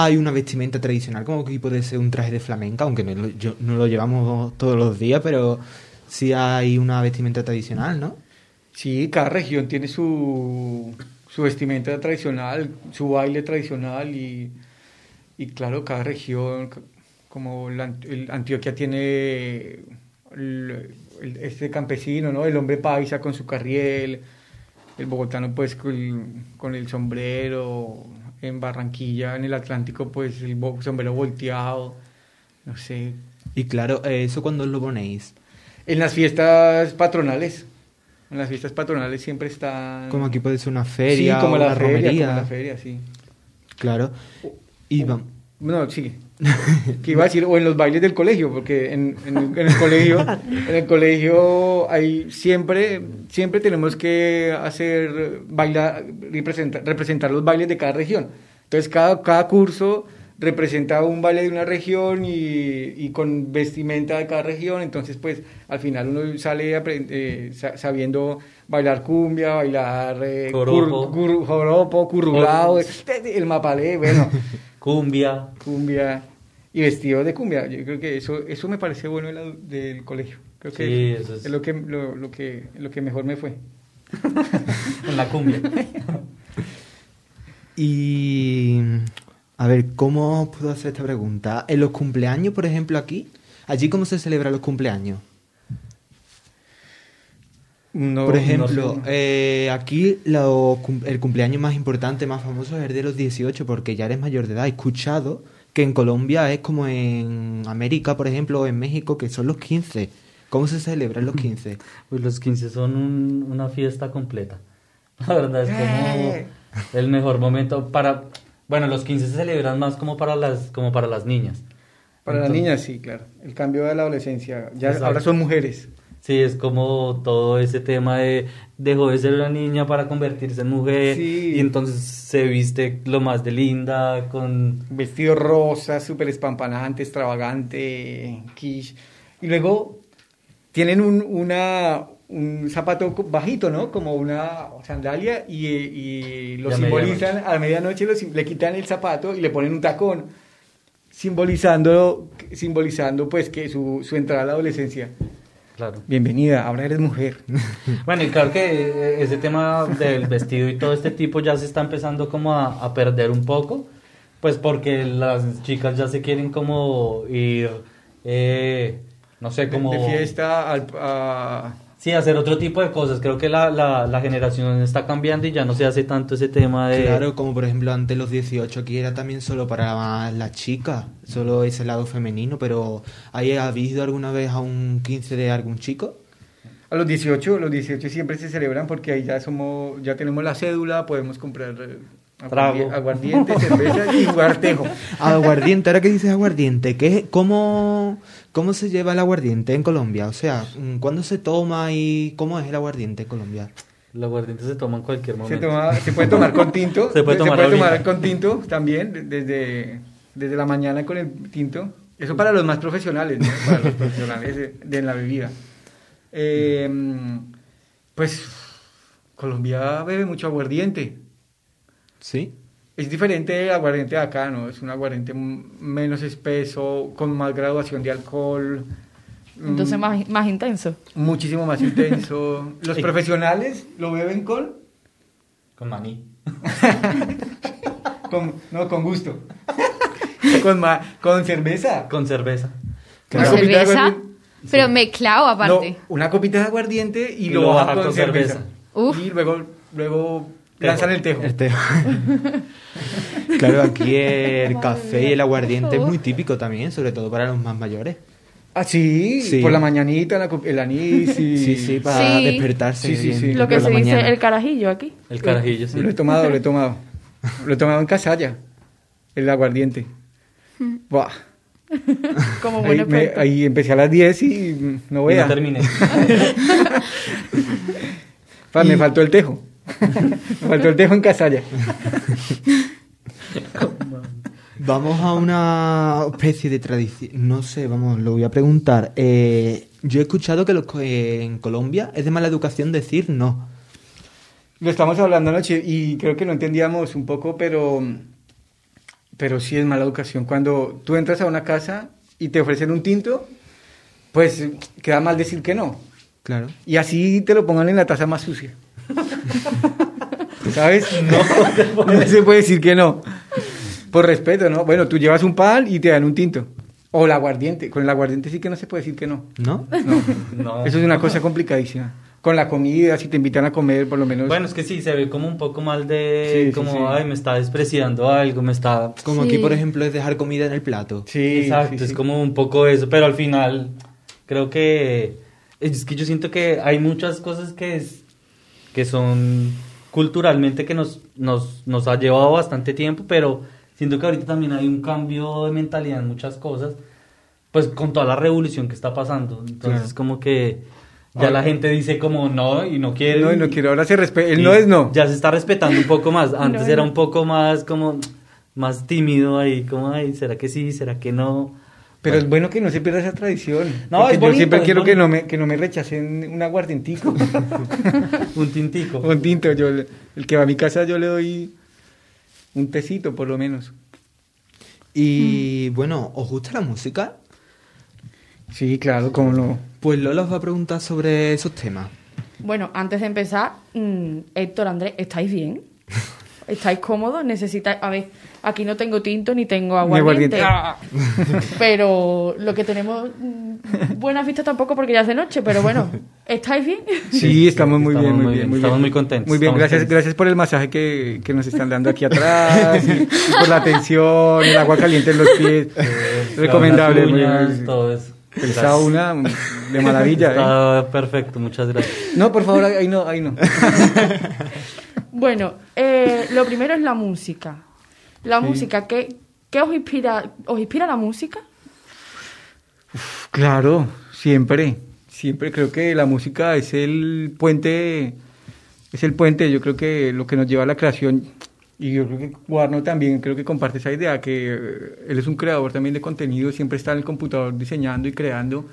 S1: hay una vestimenta tradicional, como que puede ser un traje de flamenca, aunque no yo- no lo llevamos todos los días, pero sí hay una vestimenta tradicional, ¿no?
S3: Sí, cada región tiene su, su vestimenta tradicional, su baile tradicional y, y claro, cada región, como el Antioquia tiene este campesino, ¿no? El hombre paisa con su carriel, el bogotano pues con, con el sombrero, en Barranquilla, en el Atlántico pues el sombrero volteado, no sé.
S1: Y claro, eh, ¿eso cuando lo ponéis?
S3: En las fiestas patronales, en las fiestas patronales siempre están...
S1: Como aquí puede ser una feria
S3: sí, como
S1: o
S3: la
S1: una
S3: feria,
S1: romería.
S3: como la feria, sí.
S1: Claro. Y vam-
S3: No, sigue. Que iba a decir, o en los bailes del colegio, porque en, en el, en el colegio, en el colegio hay siempre, siempre tenemos que hacer bailar, representar, representar los bailes de cada región. Entonces cada, cada curso representa un baile de una región y, y con vestimenta de cada región, entonces pues al final uno sale eh, sa- sabiendo bailar cumbia, bailar eh,
S4: Joropo.
S3: cur- cur- joropo, currulao, el mapalé, bueno
S4: Cumbia.
S3: cumbia y vestido de cumbia. Yo creo que eso eso me parece bueno de la- del colegio. Creo que
S4: Sí,
S3: es,
S4: eso es-
S3: es lo que lo, lo que lo que mejor me fue.
S4: En la cumbia.
S1: Y a ver, ¿cómo puedo hacer esta pregunta? En los cumpleaños, por ejemplo, aquí, allí cómo se celebran los cumpleaños.
S3: No,
S1: por
S3: no
S1: ejemplo,
S3: sé.
S1: eh, aquí lo el cumpleaños más importante, más famoso es el de los 18, porque ya eres mayor de edad. He escuchado que en Colombia es como en América, por ejemplo, o en México, que son los 15. ¿Cómo se celebran los 15?
S4: Pues los 15 son un- una fiesta completa. La verdad es
S3: Eh.
S4: como el mejor momento para... Bueno, los 15 se celebran más como para las, como para las niñas.
S3: para las niñas sí, claro. El cambio de la adolescencia, ya ahora son mujeres.
S4: Sí, es como todo ese tema de dejó de ser una niña para convertirse en mujer
S3: Sí.
S4: y entonces se viste lo más de linda con...
S3: Vestido rosa, súper espampanante, extravagante, quiche. Y luego tienen un, una, un zapato bajito, ¿no? Como una sandalia y, y lo
S4: Y a
S3: simbolizan a la medianoche, lo le quitan el zapato y le ponen un tacón, simbolizando, simbolizando pues que su, su entrada a la adolescencia.
S4: Claro.
S3: Bienvenida, ahora eres mujer.
S4: Bueno, y claro que eh, ese tema del vestido y todo este tipo ya se está empezando como a, a perder un poco, pues porque las chicas ya se quieren como ir, eh, no sé,
S3: De-
S4: como...
S3: De, fiesta al- a,
S4: Sí, hacer otro tipo de cosas. Creo que la, la, la generación está cambiando y ya no se hace tanto ese tema de...
S1: Claro, como por ejemplo antes los 18 aquí era también solo para las chicas, solo ese lado femenino, pero ¿hay habéis ido alguna vez a un 15 de algún chico?
S3: A los 18, los 18 siempre se celebran porque ahí ya somos, ya tenemos la cédula, podemos comprar
S4: Trago.
S3: aguardiente, cerveza y guartejo.
S1: Aguardiente, ahora que dices aguardiente, ¿qué, cómo, ¿cómo se lleva el aguardiente en Colombia? O sea, mm, ¿cuándo se toma y cómo es el aguardiente en Colombia?
S4: El aguardiente se toma en cualquier
S3: Se,
S4: momento.
S3: toma, se puede tomar con tinto.
S4: Se puede tomar
S3: con tinto también, de- desde, desde la mañana con el tinto. Eso para los más profesionales, ¿no? Para los profesionales de, de la bebida. Eh, pues Colombia bebe mucho aguardiente.
S1: ¿Sí?
S3: Es diferente del aguardiente de acá, ¿no? Es un aguardiente menos espeso, con más graduación de alcohol.
S5: Entonces
S3: mm,
S5: más, más intenso.
S3: Muchísimo más intenso. Los
S4: Sí.
S3: profesionales lo beben con,
S4: Con maní.
S3: con no, con gusto. con, ma- con cerveza.
S4: Con cerveza.
S2: ¿Con cerveza? Pero mezclado aparte.
S3: No, una copita de aguardiente y,
S4: Y
S3: lo baja con,
S4: con
S3: cerveza.
S4: cerveza.
S2: Uf.
S3: Y luego, luego. Lanzan el tejo.
S1: El té. claro, aquí el café y el aguardiente es muy típico también, sobre todo para los más mayores.
S3: Ah, sí,
S1: Sí.
S3: por la mañanita, la el anís y...
S1: Sí, sí, para
S2: Sí.
S1: despertarse.
S3: Sí, sí, sí.
S5: Lo que se dice
S1: mañana.
S5: el carajillo aquí.
S4: El carajillo, sí.
S3: Lo he tomado, lo he tomado. Lo he tomado en Casalla, el aguardiente. Buah.
S5: Como
S3: Ahí, me- ahí empecé a las 10 y no
S4: Y
S3: voy
S4: no
S3: a...
S4: terminé.
S3: Pa, Me faltó el tejo. Me faltó el tejo en Casalla.
S1: Vamos a una especie de tradición. No sé, vamos, lo voy a preguntar. Eh, yo he escuchado que los co- eh, en Colombia es de mala educación decir no.
S3: Lo estamos hablando anoche y creo que lo entendíamos un poco, pero, pero sí es mala educación. Cuando tú entras a una casa y te ofrecen un tinto, pues queda mal decir que no.
S1: Claro.
S3: Y así te lo pongan en la taza más sucia. ¿Sabes? No, no se puede decir que no. Por respeto, ¿no? Bueno, tú llevas un pan y te dan un tinto. O el aguardiente. Con el aguardiente sí que no se puede decir que no.
S1: ¿No?
S3: No.
S4: No.
S3: Eso es una cosa complicadísima. Con la comida, si te invitan a comer, por lo menos.
S4: Bueno, es que sí, se ve como un poco mal de...
S3: Sí, sí,
S4: como,
S3: sí.
S4: ay, me está despreciando algo, me está...
S1: Como aquí,
S2: Sí.
S1: por ejemplo, es dejar comida en el plato.
S3: sí,
S4: Exacto,
S3: sí,
S4: es
S3: sí.
S4: como un poco eso, pero al final creo que es que yo siento que hay muchas cosas que es, que son culturalmente que nos, nos, nos ha llevado bastante tiempo, pero siento que ahorita también hay un cambio de mentalidad en muchas cosas, pues con toda la revolución que está pasando, entonces
S1: Claro.
S4: como que ya
S3: Ahora-
S4: la gente dice como no y no quiere.
S3: No, y no quiero. Ahora se respeta. El no es no.
S4: Ya se está respetando un poco más. Antes
S5: No,
S4: era
S5: no.
S4: un poco más como más tímido ahí, como ay, ¿será que sí? ¿Será que no?
S3: Pero es bueno que no se pierda esa tradición.
S4: No, es
S3: yo
S4: bonito,
S3: siempre
S4: es
S3: quiero que no, me, que no me rechacen un aguardientico.
S4: Un tintico.
S3: un tinto. Yo, el que va a mi casa yo le doy un tecito por lo menos.
S1: Y bueno, ¿os gusta la música?
S3: Sí, claro, cómo no.
S1: Pues Lola os va a preguntar sobre esos temas.
S5: Bueno, antes de empezar, mm, Héctor, Andrés, ¿estáis bien? ¿Estáis cómodos? ¿Necesitáis...? A ver, aquí no tengo tinto ni tengo aguardiente.
S3: aguardiente.
S5: Pero lo que tenemos... mm, Buenas vistas tampoco porque ya es de noche, pero bueno, ¿estáis bien?
S3: Sí, estamos muy
S4: estamos
S3: bien, muy
S4: muy
S3: bien, muy
S4: estamos muy contentos,
S3: Muy bien, gracias, gracias por el masaje que, que nos están dando aquí atrás, y, y por la atención, el agua caliente en los pies. Recomendable, muy bien.
S4: todo eso.
S3: El sauna, de maravilla. ¿eh?
S4: Perfecto, muchas gracias.
S3: No, por favor, ahí no, ahí no.
S5: Bueno, eh, lo primero es la música. La
S3: Sí.
S5: música, ¿qué, qué os inspira? ¿Os inspira la música?
S3: Claro, siempre, siempre creo que la música es el puente, es el puente, yo creo que lo que nos lleva a la creación, y yo creo que Guarno también creo que comparte esa idea, que eh, él es un creador también de contenido, siempre está en el computador diseñando y creando,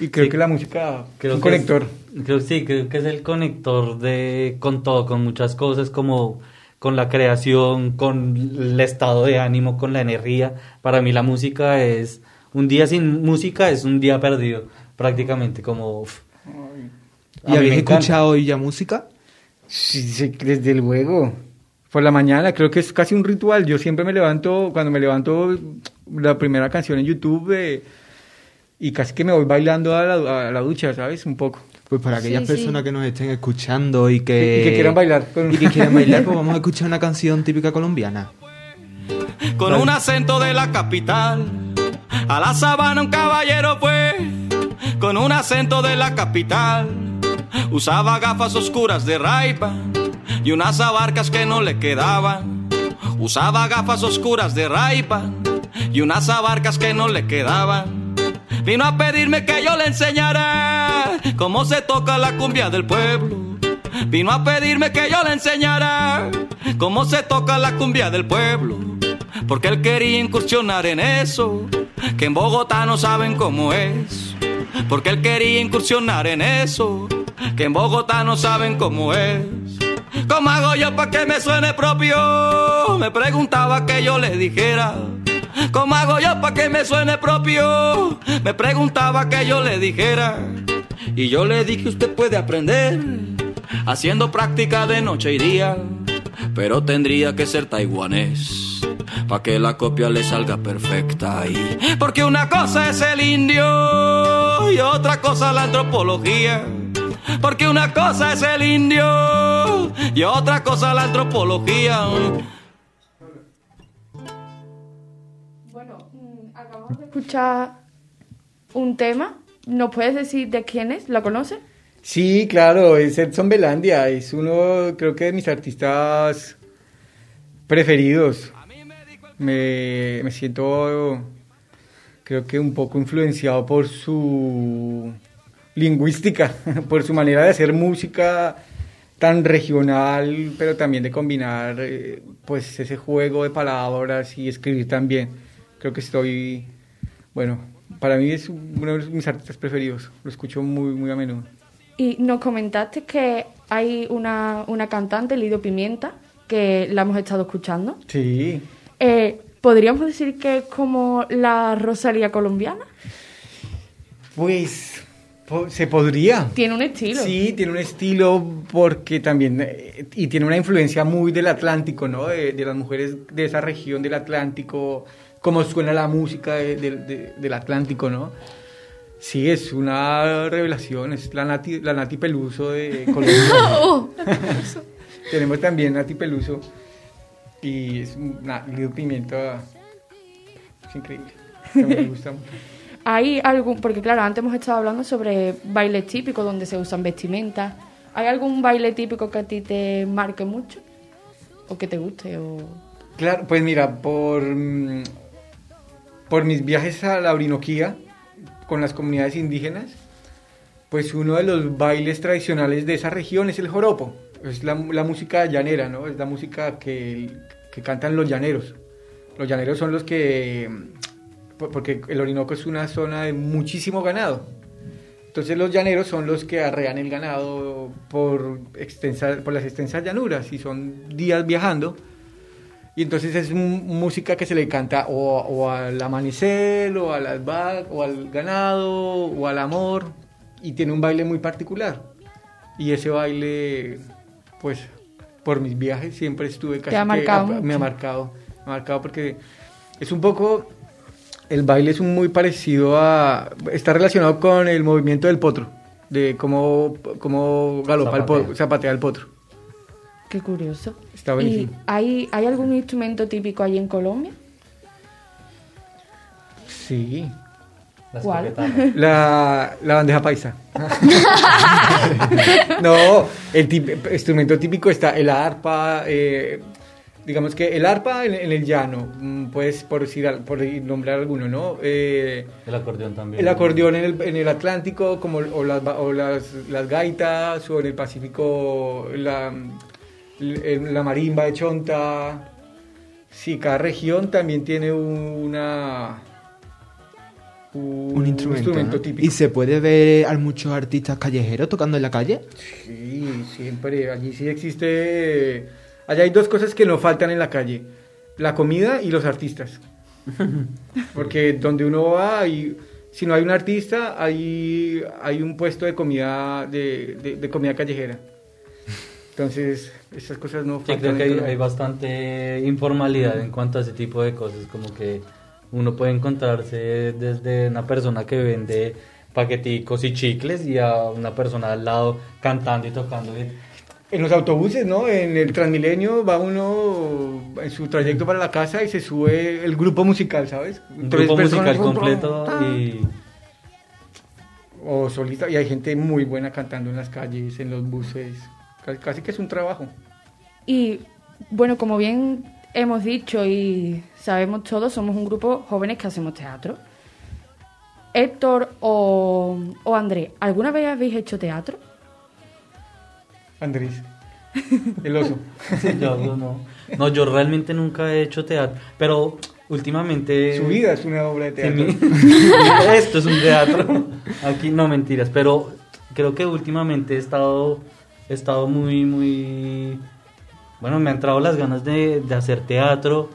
S3: y creo
S4: Sí.
S3: que la música
S4: Creo
S3: es un
S4: que
S3: conector.
S4: es- creo, sí, creo que es el conector de con todo, con muchas cosas, como con la creación, con el estado de ánimo, con la energía. Para mí la música es un día sin música es un día perdido, prácticamente. Como uf.
S1: ¿Y habéis escuchado hoy ya música?
S3: Sí, sí, desde luego. Por la mañana creo que es casi un ritual. Yo siempre me levanto, cuando me levanto, la primera canción en YouTube eh, y casi que me voy bailando a la, a la ducha, ¿sabes? Un poco.
S1: Pues para aquellas
S2: Sí, sí.
S1: personas que nos estén escuchando y que...
S3: Y que quieran bailar con-
S1: Y que quieran bailar, pues vamos a escuchar una canción típica colombiana.
S6: con un acento de la capital. A la sabana un caballero fue, con un acento de la capital. Usaba gafas oscuras de raipa y unas abarcas que no le quedaban. Usaba gafas oscuras de raipa y unas abarcas que no le quedaban. Vino a pedirme que yo le enseñara cómo se toca la cumbia del pueblo. Vino a pedirme que yo le enseñara cómo se toca la cumbia del pueblo. Porque él quería incursionar en eso, que en Bogotá no saben cómo es. Porque él quería incursionar en eso, que en Bogotá no saben cómo es. ¿Cómo hago yo para que me suene propio? Me preguntaba que yo le dijera. ¿Cómo hago yo para que me suene propio? Me preguntaba que yo le dijera. Y yo le dije, usted puede aprender haciendo práctica de noche y día, pero tendría que ser taiwanés para que la copia le salga perfecta ahí. Porque una cosa es el indio y otra cosa la antropología. Porque una cosa es el indio y otra cosa la antropología.
S5: Escuchar un tema. ¿Nos puedes decir de quién es? ¿Lo conoces?
S3: Sí, claro, es Edson Belandia, es uno, creo que de mis artistas preferidos. Me, me siento, creo que un poco influenciado por su lingüística, por su manera de hacer música tan regional, pero también de combinar, eh, pues, ese juego de palabras y escribir también. Creo que estoy, bueno, para mí es uno de mis artistas preferidos, lo escucho muy, muy a menudo.
S5: Y nos comentaste que hay una, una cantante, Lidio Pimienta, que la hemos estado escuchando.
S3: Sí,
S5: Eh, ¿Podríamos decir que es como la Rosalía colombiana?
S3: pues se podría.
S5: Tiene un estilo.
S3: Sí, tiene un estilo porque también, eh, y tiene una influencia muy del Atlántico, ¿no? De, de las mujeres de esa región del Atlántico, cómo suena la música de- de- de- del Atlántico, ¿no? Sí, es una revelación, es la Nati, la Nati Peluso de Colombia. Tenemos también Nati Peluso y es una Pimienta, es increíble, me gusta mucho.
S5: ¿Hay algún, porque claro, antes hemos estado hablando sobre bailes típicos donde se usan vestimentas. ¿Hay algún baile típico que a ti te marque mucho? ¿O que te guste? O...
S3: Claro, pues mira, por, mm, por mis viajes a la Orinoquía con las comunidades indígenas, pues uno de los bailes tradicionales de esa región es el joropo. Es la, la música llanera, ¿no? Es la música que, que cantan los llaneros. Los llaneros son los que... por- Porque el Orinoco es una zona de muchísimo ganado. Entonces los llaneros son los que arrean el ganado por, extensa- por las extensas llanuras y son días viajando. Y entonces es música que se le canta o, o al amanecer, o al alba, o al ganado, o al amor. Y tiene un baile muy particular. Y ese baile, pues, por mis viajes siempre estuve casi
S5: ha
S3: que-
S5: marcado
S3: me ha marcado. Me ha marcado porque es un poco... El baile es un muy parecido a... Está relacionado con el movimiento del potro. De cómo, cómo galopa el potro,
S4: Zapatea.
S3: zapatea el potro.
S5: Qué curioso.
S3: Está
S5: ¿Y
S3: buenísimo.
S5: hay, hay algún instrumento típico allí en Colombia?
S3: Sí.
S4: Las
S5: ¿Cuál?
S3: La, la bandeja paisa. no, el tip- instrumento típico está el arpa. eh, digamos que el arpa en, en el llano, mm, pues por decir, al- por nombrar alguno, ¿no? Eh,
S4: El acordeón también.
S3: el acordeón en el, en el Atlántico, como, o, las, o las, las gaitas, o en el Pacífico la, la marimba de Chonta. Sí, cada región también tiene una...
S1: Un instrumento. ¿no?
S3: típico.
S1: ¿Y se puede ver a muchos artistas callejeros tocando en la calle?
S3: Sí, siempre. Allí sí existe. Allá hay dos cosas que no faltan en la calle: la comida y los artistas. Porque donde uno va, si no hay un artista, hay, hay un puesto de comida de, de- de comida callejera. Entonces, esas cosas no
S4: Sí, creo que hay, bastante informalidad en cuanto a ese tipo de cosas, como que uno puede encontrarse desde una persona que vende paqueticos y chicles y a una persona al lado cantando y tocando.
S3: En los autobuses, ¿no? En el Transmilenio va uno en su trayecto para la casa y se sube el grupo musical, ¿sabes?
S4: Un grupo musical completo y
S3: O solita, y hay gente muy buena cantando en las calles, en los buses. Casi, que es un trabajo.
S5: Y bueno, como bien hemos dicho y sabemos todos, somos un grupo jóvenes que hacemos teatro. Héctor o, o Andrés, ¿alguna vez habéis hecho teatro?
S3: Andrés, el oso.
S4: Sí, yo, yo no. No, yo realmente nunca he hecho teatro, pero últimamente...
S3: Su vida es una obra de teatro.
S4: mi- Esto es un teatro. Aquí no mentiras, pero creo que últimamente he estado, he estado muy, muy... Bueno, me han entrado las ganas de, de hacer teatro,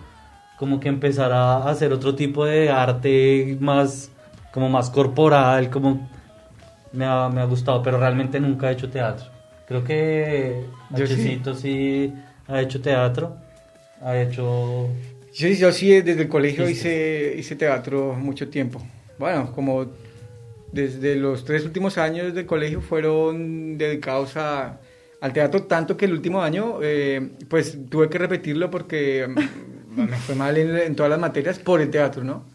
S4: como que empezar a hacer otro tipo de arte más, como más corporal, como me ha, me ha gustado, pero realmente nunca he hecho teatro. Creo que
S3: Yo sí.
S4: Hachecito sí ha hecho teatro, ha hecho...
S3: Yo, yo sí, desde el colegio hice, hice teatro mucho tiempo. Bueno, como desde los tres últimos años del colegio fueron dedicados a, al teatro, tanto que el último año, eh, pues tuve que repetirlo porque mm, me fue mal en, en todas las materias por el teatro, ¿no?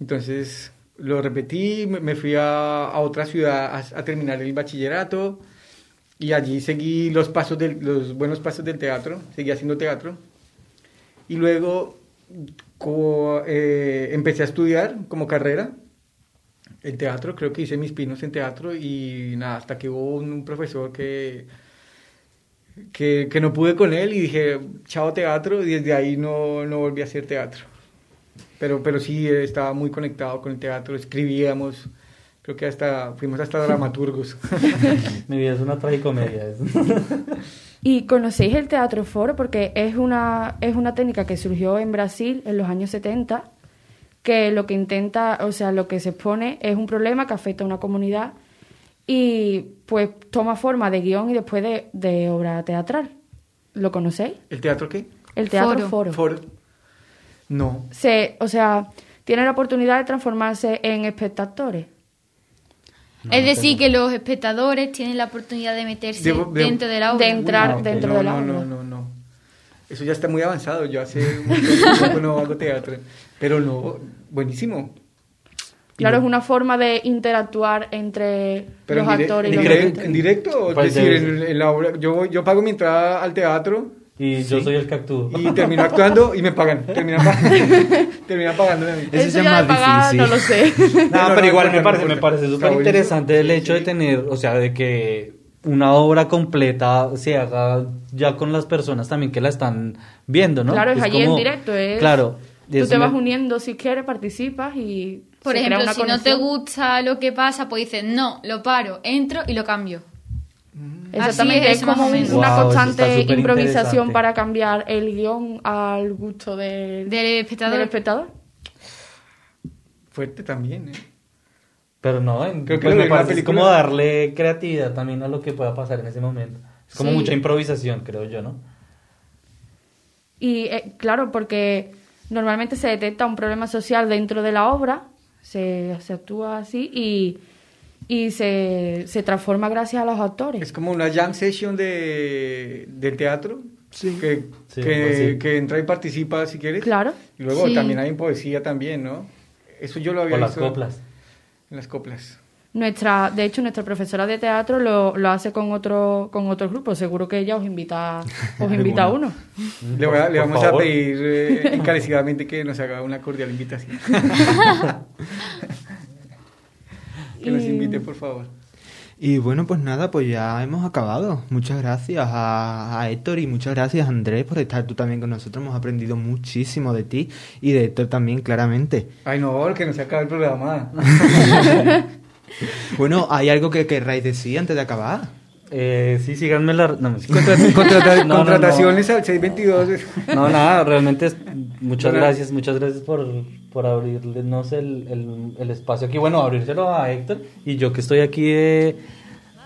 S3: Entonces lo repetí, me, fui a, a otra ciudad a, a terminar el bachillerato y allí seguí los pasos del, los buenos pasos del teatro, seguí haciendo teatro. Y luego co- eh, empecé a estudiar como carrera el teatro, creo que hice mis pinos en teatro y nada, hasta que hubo un, un profesor que, que, que no pude con él y dije, chao teatro, y desde ahí no, no volví a hacer teatro. Pero, pero sí estaba muy conectado con el teatro, escribíamos, creo que hasta fuimos hasta dramaturgos.
S4: Mi vida es una tragicomedia.
S5: ¿Y conocéis el teatro foro? Porque es una, es una técnica que surgió en Brasil en los años 70, que lo que intenta, o sea, lo que se expone es un problema que afecta a una comunidad y pues toma forma de guion y después de, de obra teatral. ¿Lo conocéis?
S3: ¿El teatro qué?
S5: El teatro
S2: Foro.
S5: foro.
S3: For- No.
S5: Se, o sea, tiene la oportunidad de transformarse en espectadores.
S2: es decir, que los espectadores tienen la oportunidad de meterse
S3: Debo- debo-
S2: dentro de la obra.
S5: de entrar
S4: Ah,
S5: dentro
S3: no,
S5: de la
S3: no,
S5: obra.
S3: no, no, no. Eso ya está muy avanzado. Yo hace un montón de tiempo no hago teatro. Pero no, buenísimo.
S5: Claro, es una forma de interactuar entre
S3: Pero
S5: los
S3: en,
S5: actores y
S3: en
S5: los
S3: en directo, es
S4: Pues
S3: decir, en, en la obra. Yo, voy- yo pago mi entrada al teatro
S4: Y yo soy el que actúo.
S3: y termino actuando y me pagan. Terminan, pa- terminan pagándome a mí.
S1: Eso
S5: Eso
S1: ya más
S5: pagar,
S1: difícil.
S5: no lo sé.
S4: No,
S3: No,
S4: pero
S3: no,
S4: igual
S3: no,
S4: me
S3: no,
S4: parece,
S3: no,
S4: me parece
S3: Está
S4: súper interesante el hecho de
S3: Sí.
S4: tener, o sea, de que una obra completa se haga ya con las personas también que la están viendo, ¿no?
S5: Claro, es, allí en directo. Es,
S4: Claro.
S5: Tú te vas uniendo si quieres, participas y.
S2: Por
S5: se crea
S2: ejemplo,
S5: una
S2: si no te gusta lo que pasa, pues dices, no, lo paro, entro y lo cambio.
S5: Exactamente,
S2: Así
S5: es, como un- una constante improvisación para cambiar el guion al gusto del,
S2: Del espectador.
S5: del espectador.
S3: Fuerte también, ¿eh?
S4: Pero no, en-
S3: Creo que
S4: pues me parece
S3: película-
S4: como darle creatividad también a lo que pueda pasar en ese momento. Es como
S5: Sí.
S4: mucha improvisación, creo yo, ¿no?
S5: Y eh, claro, porque normalmente se detecta un problema social dentro de la obra, se, se actúa así y, y se, se transforma gracias a los actores.
S3: Es como una jam session de, del teatro. Que,
S4: Sí,
S3: que, entra y participa si quieres.
S5: Claro.
S3: Y luego
S2: Sí.
S3: también hay poesía también, ¿no? Eso yo lo había
S4: O las
S3: visto
S4: coplas.
S3: En las coplas.
S5: Nuestra, de hecho, nuestra profesora de teatro lo, lo hace con otro, con otro grupo. Seguro que ella os invita, os invita a uno.
S3: Le, voy a- le
S4: Por
S3: vamos
S4: favor.
S3: a pedir eh, encarecidamente que nos haga una cordial invitación. que nos
S5: Y-
S3: invite, por favor.
S1: Y bueno, pues nada, pues ya hemos acabado. Muchas gracias a, a Héctor y muchas gracias Andrés por estar tú también con nosotros. Hemos aprendido muchísimo de ti y de Héctor también, claramente.
S3: Ay, no, que no se acabe el programa.
S1: Bueno, ¿hay algo que querráis decir antes de acabar?
S4: Eh, sí, síganme la... No, me-
S3: Contra- contrata-
S4: No, no, no.
S3: contrataciones al 622.
S4: No, nada, realmente es- muchas gracias, muchas gracias por, por abrirnos el, el, el espacio aquí. Bueno, abrírselo a Héctor y yo que estoy aquí de...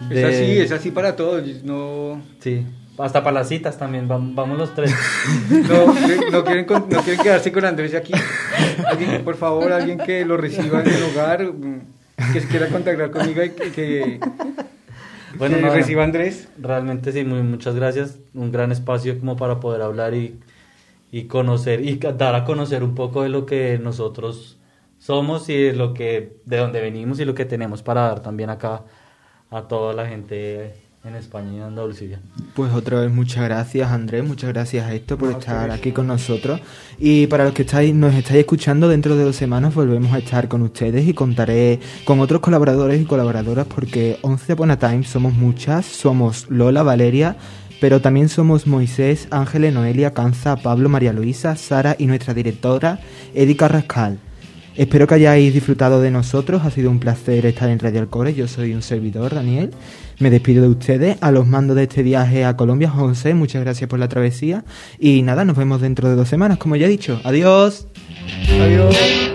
S3: Es
S4: de-
S3: así, es así para todos. No,
S4: Sí, hasta para las citas también, vam- vamos los tres.
S3: no, no quieren, no quieren quedarse con Andrés aquí. Alguien, por favor, alguien que lo reciba en el hogar. Que se quiera contactar conmigo y que, que,
S4: Bueno,
S3: que
S4: no,
S3: reciba Andrés.
S4: Realmente sí, muy, muchas gracias. Un gran espacio como para poder hablar y, y conocer y dar a conocer un poco de lo que nosotros somos y de lo que de dónde venimos y lo que tenemos para dar también acá a toda la gente en España y en Andalucía.
S1: Pues otra vez muchas gracias Andrés, muchas gracias a esto por estar aquí con nosotros y para los que estáis, nos estáis escuchando dentro de dos semanas volvemos a estar con ustedes y contaré con otros colaboradores y colaboradoras porque 11 Upon a Time somos muchas, somos Lola, Valeria, pero también somos Moisés, Ángeles, Noelia, Canza, Pablo, María Luisa, Sara y nuestra directora Edi Carrascal. Espero que hayáis disfrutado de nosotros, ha sido un placer estar en Radio Alcore, yo soy un servidor, Daniel. Me despido de ustedes, a los mandos de este viaje a Colombia, José, muchas gracias por la travesía y nada, nos vemos dentro de dos semanas, como ya he dicho. Adiós.
S3: Adiós.